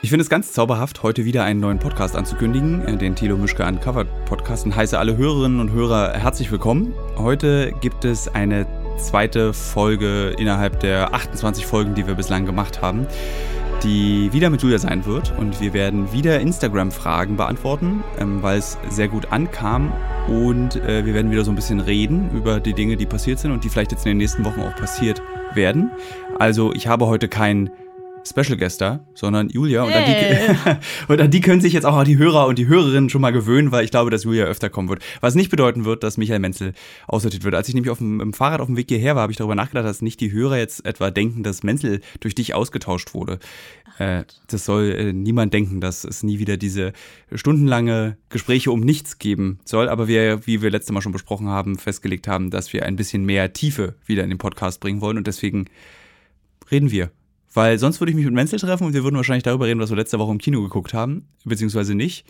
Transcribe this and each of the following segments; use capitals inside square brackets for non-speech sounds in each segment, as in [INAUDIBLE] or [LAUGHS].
Ich finde es ganz zauberhaft, heute wieder einen neuen Podcast anzukündigen, äh, den Thilo Mischke Uncovered Podcast und heiße alle Hörerinnen und Hörer herzlich willkommen. Heute gibt es eine zweite Folge innerhalb der 28 Folgen, die wir bislang gemacht haben, die wieder mit Julia sein wird und wir werden wieder Instagram-Fragen beantworten, ähm, weil es sehr gut ankam und äh, wir werden wieder so ein bisschen reden über die Dinge, die passiert sind und die vielleicht jetzt in den nächsten Wochen auch passiert werden. Also ich habe heute kein Special Guest da, sondern Julia. Und, hey. an die, [LAUGHS] und an die können sich jetzt auch die Hörer und die Hörerinnen schon mal gewöhnen, weil ich glaube, dass Julia öfter kommen wird. Was nicht bedeuten wird, dass Michael Menzel aussortiert wird. Als ich nämlich auf dem, im Fahrrad auf dem Weg hierher war, habe ich darüber nachgedacht, dass nicht die Hörer jetzt etwa denken, dass Menzel durch dich ausgetauscht wurde. Äh, das soll äh, niemand denken, dass es nie wieder diese stundenlange Gespräche um nichts geben soll. Aber wir, wie wir letztes Mal schon besprochen haben, festgelegt haben, dass wir ein bisschen mehr Tiefe wieder in den Podcast bringen wollen. Und deswegen reden wir weil sonst würde ich mich mit Menzel treffen und wir würden wahrscheinlich darüber reden, was wir letzte Woche im Kino geguckt haben, beziehungsweise nicht.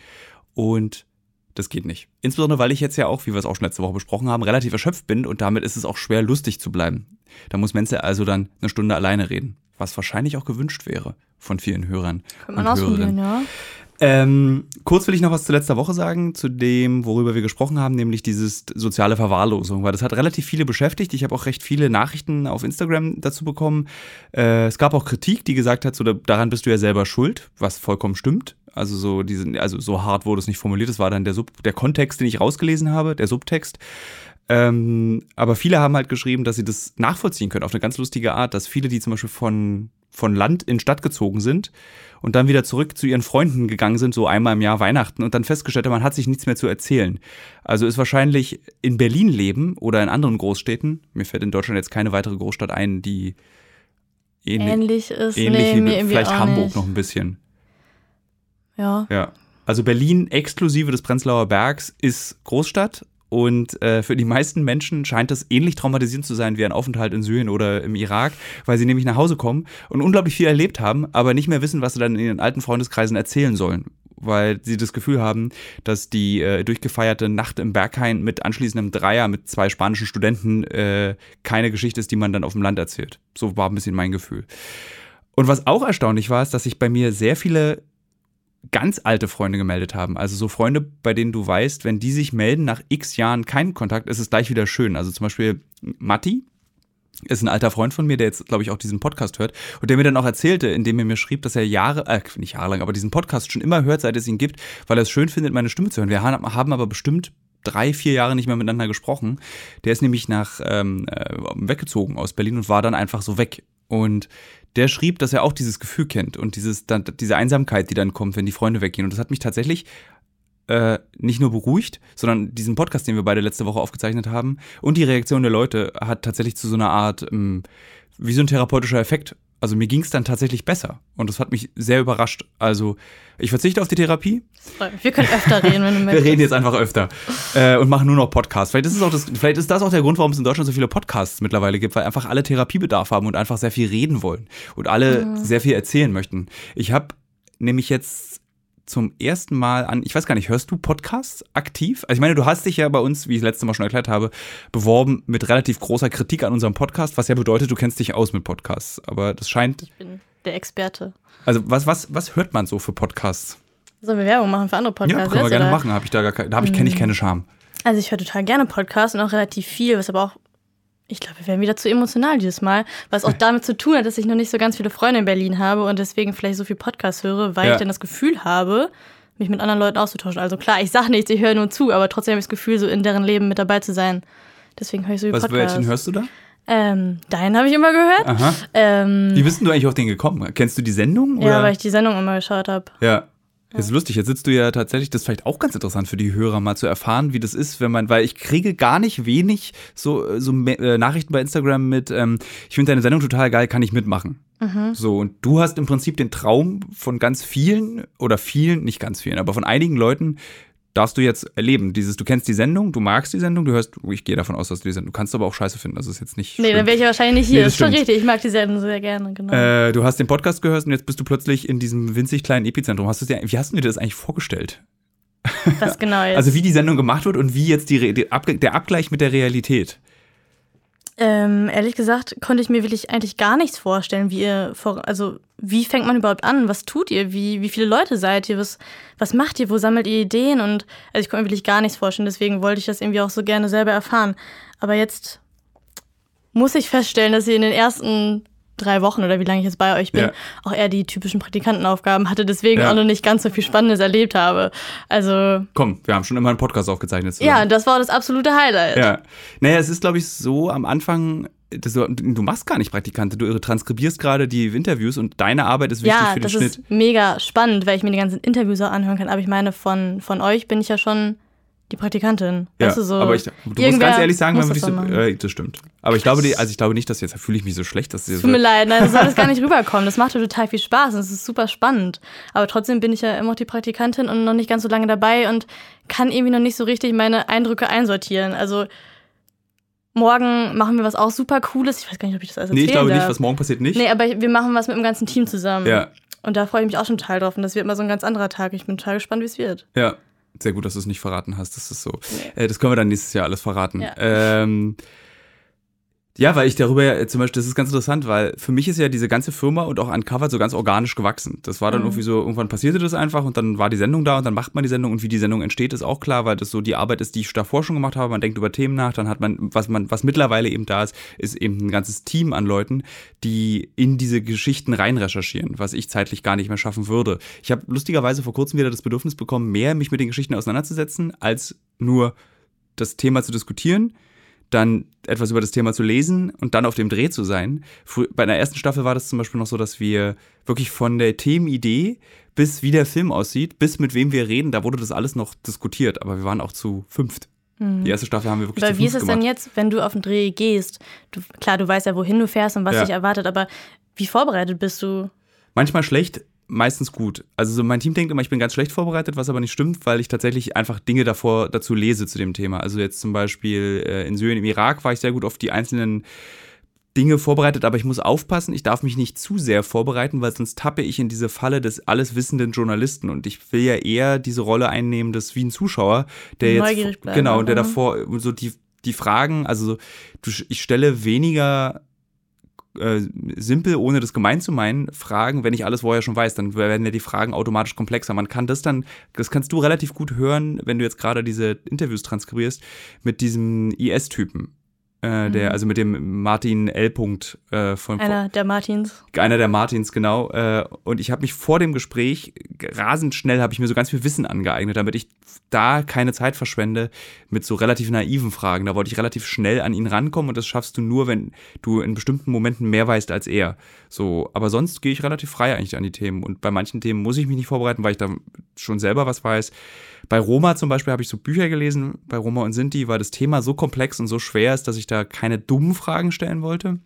Und das geht nicht. Insbesondere, weil ich jetzt ja auch, wie wir es auch schon letzte Woche besprochen haben, relativ erschöpft bin und damit ist es auch schwer, lustig zu bleiben. Da muss Menzel also dann eine Stunde alleine reden, was wahrscheinlich auch gewünscht wäre von vielen Hörern. Kann man ausprobieren, ja. Ähm, kurz will ich noch was zu letzter Woche sagen, zu dem, worüber wir gesprochen haben, nämlich dieses soziale Verwahrlosung, weil das hat relativ viele beschäftigt. Ich habe auch recht viele Nachrichten auf Instagram dazu bekommen. Äh, es gab auch Kritik, die gesagt hat, so, daran bist du ja selber schuld, was vollkommen stimmt. Also so diesen, also so hart wurde es nicht formuliert. Das war dann der Sub, der Kontext, den ich rausgelesen habe, der Subtext. Ähm, aber viele haben halt geschrieben, dass sie das nachvollziehen können auf eine ganz lustige Art, dass viele, die zum Beispiel von, von Land in Stadt gezogen sind und dann wieder zurück zu ihren Freunden gegangen sind, so einmal im Jahr Weihnachten und dann festgestellt haben, man hat sich nichts mehr zu erzählen. Also ist wahrscheinlich in Berlin leben oder in anderen Großstädten, mir fällt in Deutschland jetzt keine weitere Großstadt ein, die ähnlich, ähnlich ist, ähnlich nee, wie vielleicht Hamburg nicht. noch ein bisschen. Ja. Ja. Also Berlin exklusive des Prenzlauer Bergs ist Großstadt, und äh, für die meisten Menschen scheint das ähnlich traumatisierend zu sein wie ein Aufenthalt in Syrien oder im Irak, weil sie nämlich nach Hause kommen und unglaublich viel erlebt haben, aber nicht mehr wissen, was sie dann in ihren alten Freundeskreisen erzählen sollen. Weil sie das Gefühl haben, dass die äh, durchgefeierte Nacht im Berghain mit anschließendem Dreier mit zwei spanischen Studenten äh, keine Geschichte ist, die man dann auf dem Land erzählt. So war ein bisschen mein Gefühl. Und was auch erstaunlich war, ist, dass sich bei mir sehr viele ganz alte Freunde gemeldet haben. Also so Freunde, bei denen du weißt, wenn die sich melden nach x Jahren keinen Kontakt, ist es gleich wieder schön. Also zum Beispiel Matti ist ein alter Freund von mir, der jetzt, glaube ich, auch diesen Podcast hört und der mir dann auch erzählte, indem er mir schrieb, dass er Jahre, äh, nicht jahrelang, aber diesen Podcast schon immer hört, seit es ihn gibt, weil er es schön findet, meine Stimme zu hören. Wir haben aber bestimmt drei, vier Jahre nicht mehr miteinander gesprochen. Der ist nämlich nach ähm, äh, weggezogen aus Berlin und war dann einfach so weg. Und der schrieb, dass er auch dieses Gefühl kennt und dieses, dann, diese Einsamkeit, die dann kommt, wenn die Freunde weggehen. Und das hat mich tatsächlich äh, nicht nur beruhigt, sondern diesen Podcast, den wir beide letzte Woche aufgezeichnet haben und die Reaktion der Leute hat tatsächlich zu so einer Art, ähm, wie so ein therapeutischer Effekt also mir ging es dann tatsächlich besser. Und das hat mich sehr überrascht. Also ich verzichte auf die Therapie. Wir können öfter reden, wenn du [LAUGHS] möchtest. Wir reden jetzt einfach öfter äh, und machen nur noch Podcasts. Vielleicht ist, es auch das, vielleicht ist das auch der Grund, warum es in Deutschland so viele Podcasts mittlerweile gibt, weil einfach alle Therapiebedarf haben und einfach sehr viel reden wollen und alle ja. sehr viel erzählen möchten. Ich habe nämlich jetzt zum ersten Mal an, ich weiß gar nicht, hörst du Podcasts aktiv? Also ich meine, du hast dich ja bei uns, wie ich letzte Mal schon erklärt habe, beworben mit relativ großer Kritik an unserem Podcast, was ja bedeutet, du kennst dich aus mit Podcasts. Aber das scheint. Ich bin der Experte. Also was, was, was hört man so für Podcasts? Sollen wir Werbung machen für andere Podcasts? Ja, können wir gerne oder? machen. Hab ich da gar, da habe ich, kenne ich mhm. keine Scham. Also ich höre total gerne Podcasts und auch relativ viel, was aber auch ich glaube, wir werden wieder zu emotional dieses Mal, was auch [LAUGHS] damit zu tun hat, dass ich noch nicht so ganz viele Freunde in Berlin habe und deswegen vielleicht so viel Podcast höre, weil ja. ich dann das Gefühl habe, mich mit anderen Leuten auszutauschen. Also klar, ich sage nichts, ich höre nur zu, aber trotzdem habe ich das Gefühl, so in deren Leben mit dabei zu sein. Deswegen höre ich so viel Was, Welchen hörst du da? Ähm, deinen habe ich immer gehört. Aha. Ähm, Wie bist du eigentlich auf den gekommen? Kennst du die Sendung? Oder? Ja, weil ich die Sendung immer geschaut habe. Ja. Das ist lustig, jetzt sitzt du ja tatsächlich, das ist vielleicht auch ganz interessant für die Hörer mal zu erfahren, wie das ist, wenn man, weil ich kriege gar nicht wenig so, so äh, Nachrichten bei Instagram mit, ähm, ich finde deine Sendung total geil, kann ich mitmachen. Mhm. So, und du hast im Prinzip den Traum von ganz vielen oder vielen, nicht ganz vielen, aber von einigen Leuten, darfst du jetzt erleben. Dieses, du kennst die Sendung, du magst die Sendung, du hörst, ich gehe davon aus, dass du die Sendung, du kannst aber auch scheiße finden, also ist jetzt nicht. Nee, dann wäre ich wahrscheinlich nicht hier. Nee, das, ist schon richtig, ich mag die Sendung sehr gerne, genau. Äh, du hast den Podcast gehört und jetzt bist du plötzlich in diesem winzig kleinen Epizentrum. Hast du dir, wie hast du dir das eigentlich vorgestellt? Was [LAUGHS] genau jetzt? Also wie die Sendung gemacht wird und wie jetzt die, die der Abgleich mit der Realität. Ähm, ehrlich gesagt konnte ich mir wirklich eigentlich gar nichts vorstellen, wie ihr vor, also wie fängt man überhaupt an? Was tut ihr? Wie, wie viele Leute seid ihr? Was, was macht ihr? Wo sammelt ihr Ideen? Und also ich konnte mir wirklich gar nichts vorstellen, deswegen wollte ich das irgendwie auch so gerne selber erfahren. Aber jetzt muss ich feststellen, dass ihr in den ersten drei Wochen oder wie lange ich jetzt bei euch bin, ja. auch eher die typischen Praktikantenaufgaben hatte, deswegen ja. auch noch nicht ganz so viel Spannendes erlebt habe. Also. Komm, wir haben schon immer einen Podcast aufgezeichnet. Zusammen. Ja, das war das absolute Highlight. Ja. Naja, es ist, glaube ich, so am Anfang. Du, du, machst gar nicht Praktikante, du transkribierst gerade die Interviews und deine Arbeit ist wichtig ja, für den Schnitt. Ja, das ist mega spannend, weil ich mir die ganzen Interviews auch anhören kann. Aber ich meine, von, von euch bin ich ja schon die Praktikantin. Ja, weißt du, so aber ich, du musst ganz ehrlich sagen, wenn man so, äh, das stimmt. Aber ich glaube, die, also ich glaube nicht, dass jetzt fühle ich mich so schlecht, dass Tut mir leid, nein, das soll das gar nicht rüberkommen. Das macht total viel Spaß und es ist super spannend. Aber trotzdem bin ich ja immer noch die Praktikantin und noch nicht ganz so lange dabei und kann irgendwie noch nicht so richtig meine Eindrücke einsortieren. Also morgen machen wir was auch super Cooles. Ich weiß gar nicht, ob ich das alles erzählen Nee, ich glaube darf. nicht, was morgen passiert nicht. Nee, aber wir machen was mit dem ganzen Team zusammen. Ja. Und da freue ich mich auch schon total drauf. Und das wird mal so ein ganz anderer Tag. Ich bin total gespannt, wie es wird. Ja. Sehr gut, dass du es nicht verraten hast. Das ist so. Nee. Äh, das können wir dann nächstes Jahr alles verraten. Ja. Ähm, ja, weil ich darüber ja zum Beispiel, das ist ganz interessant, weil für mich ist ja diese ganze Firma und auch Uncovered so ganz organisch gewachsen. Das war dann mhm. irgendwie so, irgendwann passierte das einfach und dann war die Sendung da und dann macht man die Sendung und wie die Sendung entsteht, ist auch klar, weil das so die Arbeit ist, die ich davor schon gemacht habe. Man denkt über Themen nach, dann hat man, was man, was mittlerweile eben da ist, ist eben ein ganzes Team an Leuten, die in diese Geschichten rein recherchieren, was ich zeitlich gar nicht mehr schaffen würde. Ich habe lustigerweise vor kurzem wieder das Bedürfnis bekommen, mehr mich mit den Geschichten auseinanderzusetzen, als nur das Thema zu diskutieren dann etwas über das Thema zu lesen und dann auf dem Dreh zu sein. Bei einer ersten Staffel war das zum Beispiel noch so, dass wir wirklich von der Themenidee bis wie der Film aussieht, bis mit wem wir reden, da wurde das alles noch diskutiert, aber wir waren auch zu fünft. Mhm. Die erste Staffel haben wir wirklich aber wie ist es denn jetzt, wenn du auf den Dreh gehst? Du, klar, du weißt ja, wohin du fährst und was ja. dich erwartet, aber wie vorbereitet bist du? Manchmal schlecht, meistens gut. Also so mein Team denkt immer, ich bin ganz schlecht vorbereitet, was aber nicht stimmt, weil ich tatsächlich einfach Dinge davor dazu lese zu dem Thema. Also jetzt zum Beispiel äh, in Syrien, im Irak war ich sehr gut auf die einzelnen Dinge vorbereitet, aber ich muss aufpassen, ich darf mich nicht zu sehr vorbereiten, weil sonst tappe ich in diese Falle des alles wissenden Journalisten und ich will ja eher diese Rolle einnehmen, des wie ein Zuschauer, der jetzt bleiben, genau, der davor so die die Fragen, also ich stelle weniger äh, simpel, ohne das gemein zu meinen, Fragen, wenn ich alles vorher schon weiß, dann werden ja die Fragen automatisch komplexer. Man kann das dann, das kannst du relativ gut hören, wenn du jetzt gerade diese Interviews transkribierst, mit diesem IS-Typen. Äh, der, mhm. also mit dem Martin L. -Punkt, äh, von einer der Martins. Einer der Martins, genau. Äh, und ich habe mich vor dem Gespräch rasend schnell habe ich mir so ganz viel Wissen angeeignet, damit ich da keine Zeit verschwende mit so relativ naiven Fragen. Da wollte ich relativ schnell an ihn rankommen und das schaffst du nur, wenn du in bestimmten Momenten mehr weißt als er. So, aber sonst gehe ich relativ frei eigentlich an die Themen und bei manchen Themen muss ich mich nicht vorbereiten, weil ich da schon selber was weiß. Bei Roma zum Beispiel habe ich so Bücher gelesen, bei Roma und Sinti, weil das Thema so komplex und so schwer ist, dass ich da keine dummen Fragen stellen wollte.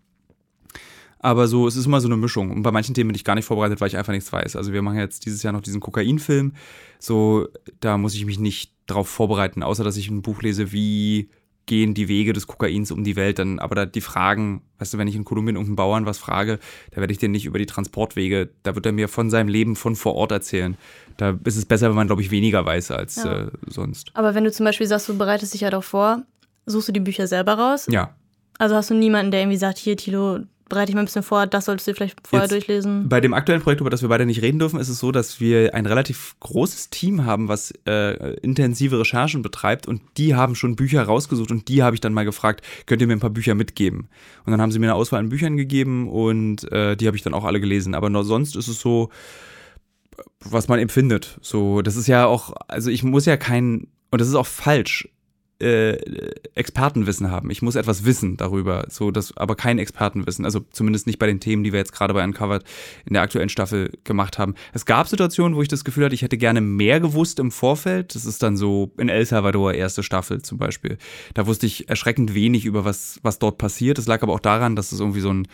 Aber so, es ist immer so eine Mischung. Und bei manchen Themen bin ich gar nicht vorbereitet, weil ich einfach nichts weiß. Also wir machen jetzt dieses Jahr noch diesen Kokainfilm. So, da muss ich mich nicht drauf vorbereiten, außer dass ich ein Buch lese, wie gehen die Wege des Kokains um die Welt. Dann, aber da die Fragen, weißt du, wenn ich in Kolumbien irgendeinen Bauern was frage, da werde ich den nicht über die Transportwege, da wird er mir von seinem Leben von vor Ort erzählen. Da ist es besser, wenn man, glaube ich, weniger weiß als ja. äh, sonst. Aber wenn du zum Beispiel sagst, du bereitest dich ja doch vor, suchst du die Bücher selber raus? Ja. Also hast du niemanden, der irgendwie sagt, hier, Tilo, bereite ich mal ein bisschen vor, das solltest du vielleicht vorher Jetzt, durchlesen. Bei dem aktuellen Projekt, über das wir beide nicht reden dürfen, ist es so, dass wir ein relativ großes Team haben, was äh, intensive Recherchen betreibt und die haben schon Bücher rausgesucht und die habe ich dann mal gefragt, könnt ihr mir ein paar Bücher mitgeben? Und dann haben sie mir eine Auswahl an Büchern gegeben und äh, die habe ich dann auch alle gelesen. Aber nur sonst ist es so, was man empfindet. So, das ist ja auch, also ich muss ja kein, und das ist auch falsch äh, Expertenwissen haben. Ich muss etwas wissen darüber, so das, aber kein Expertenwissen. Also zumindest nicht bei den Themen, die wir jetzt gerade bei Uncovered in der aktuellen Staffel gemacht haben. Es gab Situationen, wo ich das Gefühl hatte, ich hätte gerne mehr gewusst im Vorfeld. Das ist dann so in El Salvador erste Staffel zum Beispiel. Da wusste ich erschreckend wenig über was, was dort passiert. Das lag aber auch daran, dass es irgendwie so ein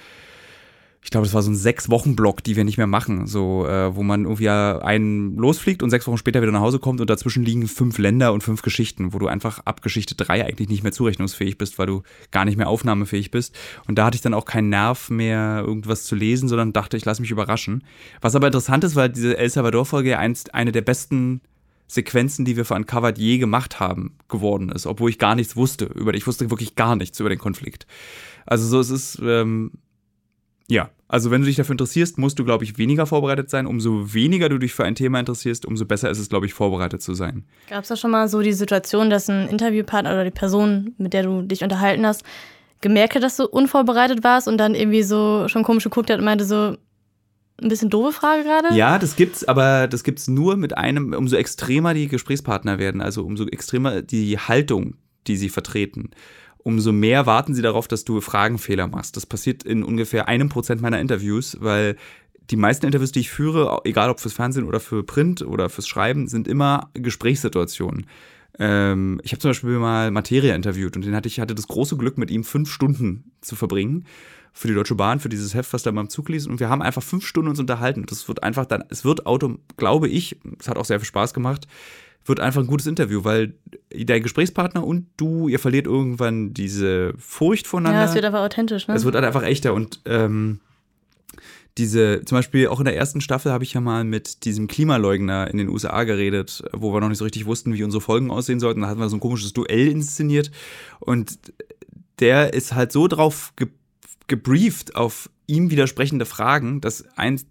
ich glaube, das war so ein sechs Wochen Block, die wir nicht mehr machen, so äh, wo man irgendwie einen losfliegt und sechs Wochen später wieder nach Hause kommt und dazwischen liegen fünf Länder und fünf Geschichten, wo du einfach ab Geschichte drei eigentlich nicht mehr zurechnungsfähig bist, weil du gar nicht mehr aufnahmefähig bist. Und da hatte ich dann auch keinen Nerv mehr, irgendwas zu lesen, sondern dachte, ich lasse mich überraschen. Was aber interessant ist, weil diese El Salvador Folge einst eine der besten Sequenzen, die wir für Uncovered je gemacht haben, geworden ist, obwohl ich gar nichts wusste über Ich wusste wirklich gar nichts über den Konflikt. Also so, es ist, ähm, ja, also wenn du dich dafür interessierst, musst du, glaube ich, weniger vorbereitet sein. Umso weniger du dich für ein Thema interessierst, umso besser ist es, glaube ich, vorbereitet zu sein. Gab es da schon mal so die Situation, dass ein Interviewpartner oder die Person, mit der du dich unterhalten hast, gemerkt hat, dass du unvorbereitet warst und dann irgendwie so schon komisch geguckt hat und meinte so, ein bisschen doofe Frage gerade? Ja, das gibt's, aber das gibt's nur mit einem, umso extremer die Gesprächspartner werden, also umso extremer die Haltung, die sie vertreten umso mehr warten sie darauf, dass du Fragenfehler machst. Das passiert in ungefähr einem Prozent meiner Interviews, weil die meisten Interviews, die ich führe, egal ob fürs Fernsehen oder für Print oder fürs Schreiben, sind immer Gesprächssituationen. Ähm, ich habe zum Beispiel mal Materia interviewt und den hatte ich hatte das große Glück, mit ihm fünf Stunden zu verbringen für die Deutsche Bahn, für dieses Heft, was da beim Zug liest. Und wir haben einfach fünf Stunden uns unterhalten. Das wird einfach dann, es wird Auto, glaube ich, es hat auch sehr viel Spaß gemacht, wird einfach ein gutes Interview, weil dein Gesprächspartner und du, ihr verliert irgendwann diese Furcht voneinander. Ja, es wird einfach authentisch, ne? Es wird halt einfach echter und ähm, diese, zum Beispiel auch in der ersten Staffel habe ich ja mal mit diesem Klimaleugner in den USA geredet, wo wir noch nicht so richtig wussten, wie unsere Folgen aussehen sollten. Da hatten wir so ein komisches Duell inszeniert und der ist halt so drauf ge gebrieft auf ihm widersprechende Fragen, dass eins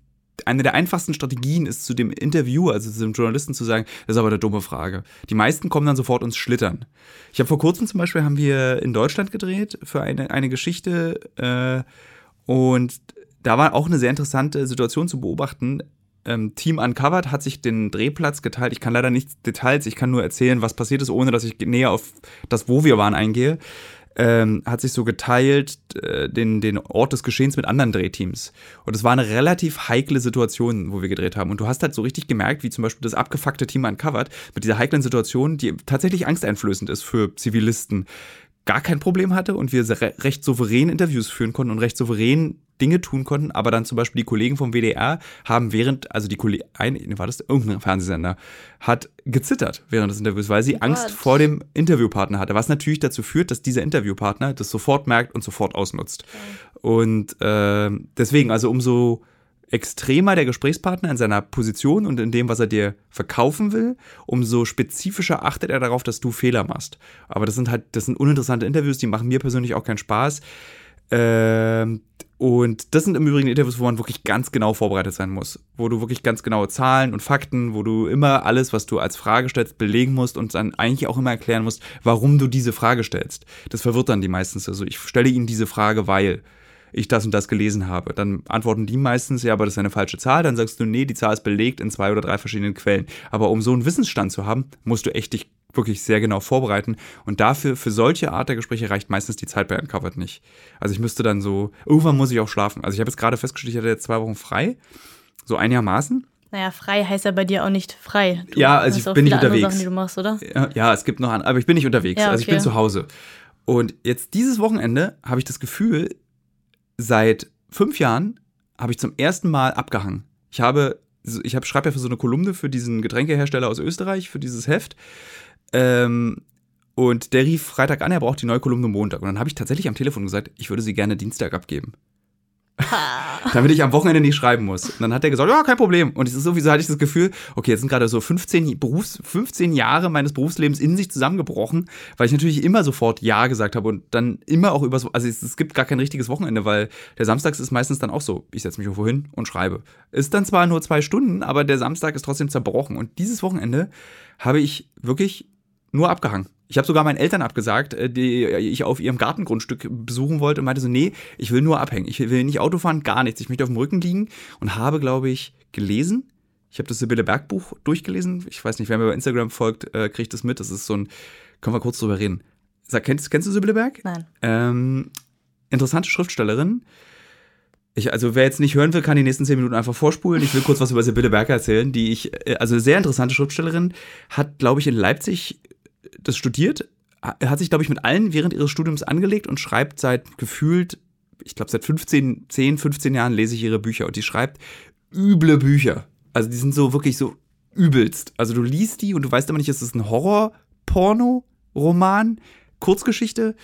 eine der einfachsten Strategien ist, zu dem Interviewer, also zu dem Journalisten zu sagen, das ist aber eine dumme Frage. Die meisten kommen dann sofort ins Schlittern. Ich habe vor kurzem zum Beispiel, haben wir in Deutschland gedreht für eine, eine Geschichte äh, und da war auch eine sehr interessante Situation zu beobachten. Ähm, Team Uncovered hat sich den Drehplatz geteilt. Ich kann leider nicht Details, ich kann nur erzählen, was passiert ist, ohne dass ich näher auf das, wo wir waren, eingehe ähm, hat sich so geteilt, äh, den, den Ort des Geschehens mit anderen Drehteams. Und es war eine relativ heikle Situation, wo wir gedreht haben. Und du hast halt so richtig gemerkt, wie zum Beispiel das abgefuckte Team Uncovered mit dieser heiklen Situation, die tatsächlich angsteinflößend ist für Zivilisten, gar kein Problem hatte und wir recht souverän Interviews führen konnten und recht souverän Dinge tun konnten, aber dann zum Beispiel die Kollegen vom WDR haben während, also die Kollegen, war das irgendein Fernsehsender, hat gezittert während des Interviews, weil sie oh Angst vor dem Interviewpartner hatte, was natürlich dazu führt, dass dieser Interviewpartner das sofort merkt und sofort ausnutzt. Okay. Und äh, deswegen, also umso extremer der Gesprächspartner in seiner Position und in dem, was er dir verkaufen will, umso spezifischer achtet er darauf, dass du Fehler machst. Aber das sind halt, das sind uninteressante Interviews, die machen mir persönlich auch keinen Spaß. Ähm, und das sind im Übrigen Interviews, wo man wirklich ganz genau vorbereitet sein muss. Wo du wirklich ganz genaue Zahlen und Fakten, wo du immer alles, was du als Frage stellst, belegen musst und dann eigentlich auch immer erklären musst, warum du diese Frage stellst. Das verwirrt dann die meistens. Also ich stelle ihnen diese Frage, weil ich das und das gelesen habe. Dann antworten die meistens, ja, aber das ist eine falsche Zahl. Dann sagst du, nee, die Zahl ist belegt in zwei oder drei verschiedenen Quellen. Aber um so einen Wissensstand zu haben, musst du echt dich wirklich sehr genau vorbereiten. Und dafür, für solche Art der Gespräche reicht meistens die Zeit bei Uncovered nicht. Also ich müsste dann so, irgendwann muss ich auch schlafen. Also ich habe jetzt gerade festgestellt, ich hatte jetzt zwei Wochen frei. So einigermaßen. Naja, frei heißt ja bei dir auch nicht frei. Du ja, also ich bin nicht unterwegs. Sachen, die du machst, oder? Ja, ja, es gibt noch an, aber ich bin nicht unterwegs. Ja, okay. Also ich bin zu Hause. Und jetzt dieses Wochenende habe ich das Gefühl, seit fünf Jahren habe ich zum ersten Mal abgehangen. Ich habe, ich habe, schreibe ja für so eine Kolumne für diesen Getränkehersteller aus Österreich, für dieses Heft. Ähm, und der rief Freitag an, er braucht die neue Kolumne Montag. Und dann habe ich tatsächlich am Telefon gesagt, ich würde sie gerne Dienstag abgeben. [LAUGHS] damit ich am Wochenende nicht schreiben muss. Und dann hat er gesagt, ja, kein Problem. Und es ist sowieso hatte ich das Gefühl, okay, jetzt sind gerade so 15, Berufs-, 15 Jahre meines Berufslebens in sich zusammengebrochen, weil ich natürlich immer sofort Ja gesagt habe und dann immer auch über so, also es, es gibt gar kein richtiges Wochenende, weil der Samstag ist meistens dann auch so, ich setze mich irgendwo hin und schreibe. Ist dann zwar nur zwei Stunden, aber der Samstag ist trotzdem zerbrochen. Und dieses Wochenende habe ich wirklich nur abgehangen. Ich habe sogar meinen Eltern abgesagt, äh, die ich auf ihrem Gartengrundstück besuchen wollte und meinte so, nee, ich will nur abhängen. Ich will nicht Auto fahren, gar nichts. Ich möchte auf dem Rücken liegen und habe, glaube ich, gelesen. Ich habe das Sibylle Berg Buch durchgelesen. Ich weiß nicht, wer mir bei Instagram folgt, äh, kriegt das mit. Das ist so ein, können wir kurz drüber reden. Sag, kennst, kennst du Sibylle Berg? Nein. Ähm, interessante Schriftstellerin. Ich, also wer jetzt nicht hören will, kann die nächsten zehn Minuten einfach vorspulen. Ich will kurz was über Sibylle Berger erzählen, die ich, äh, also sehr interessante Schriftstellerin, hat, glaube ich, in Leipzig das studiert, hat sich, glaube ich, mit allen während ihres Studiums angelegt und schreibt seit gefühlt, ich glaube, seit 15, 10, 15 Jahren lese ich ihre Bücher und die schreibt üble Bücher. Also die sind so wirklich so übelst. Also du liest die und du weißt immer nicht, ist es ein Horror-Porno-Roman, Kurzgeschichte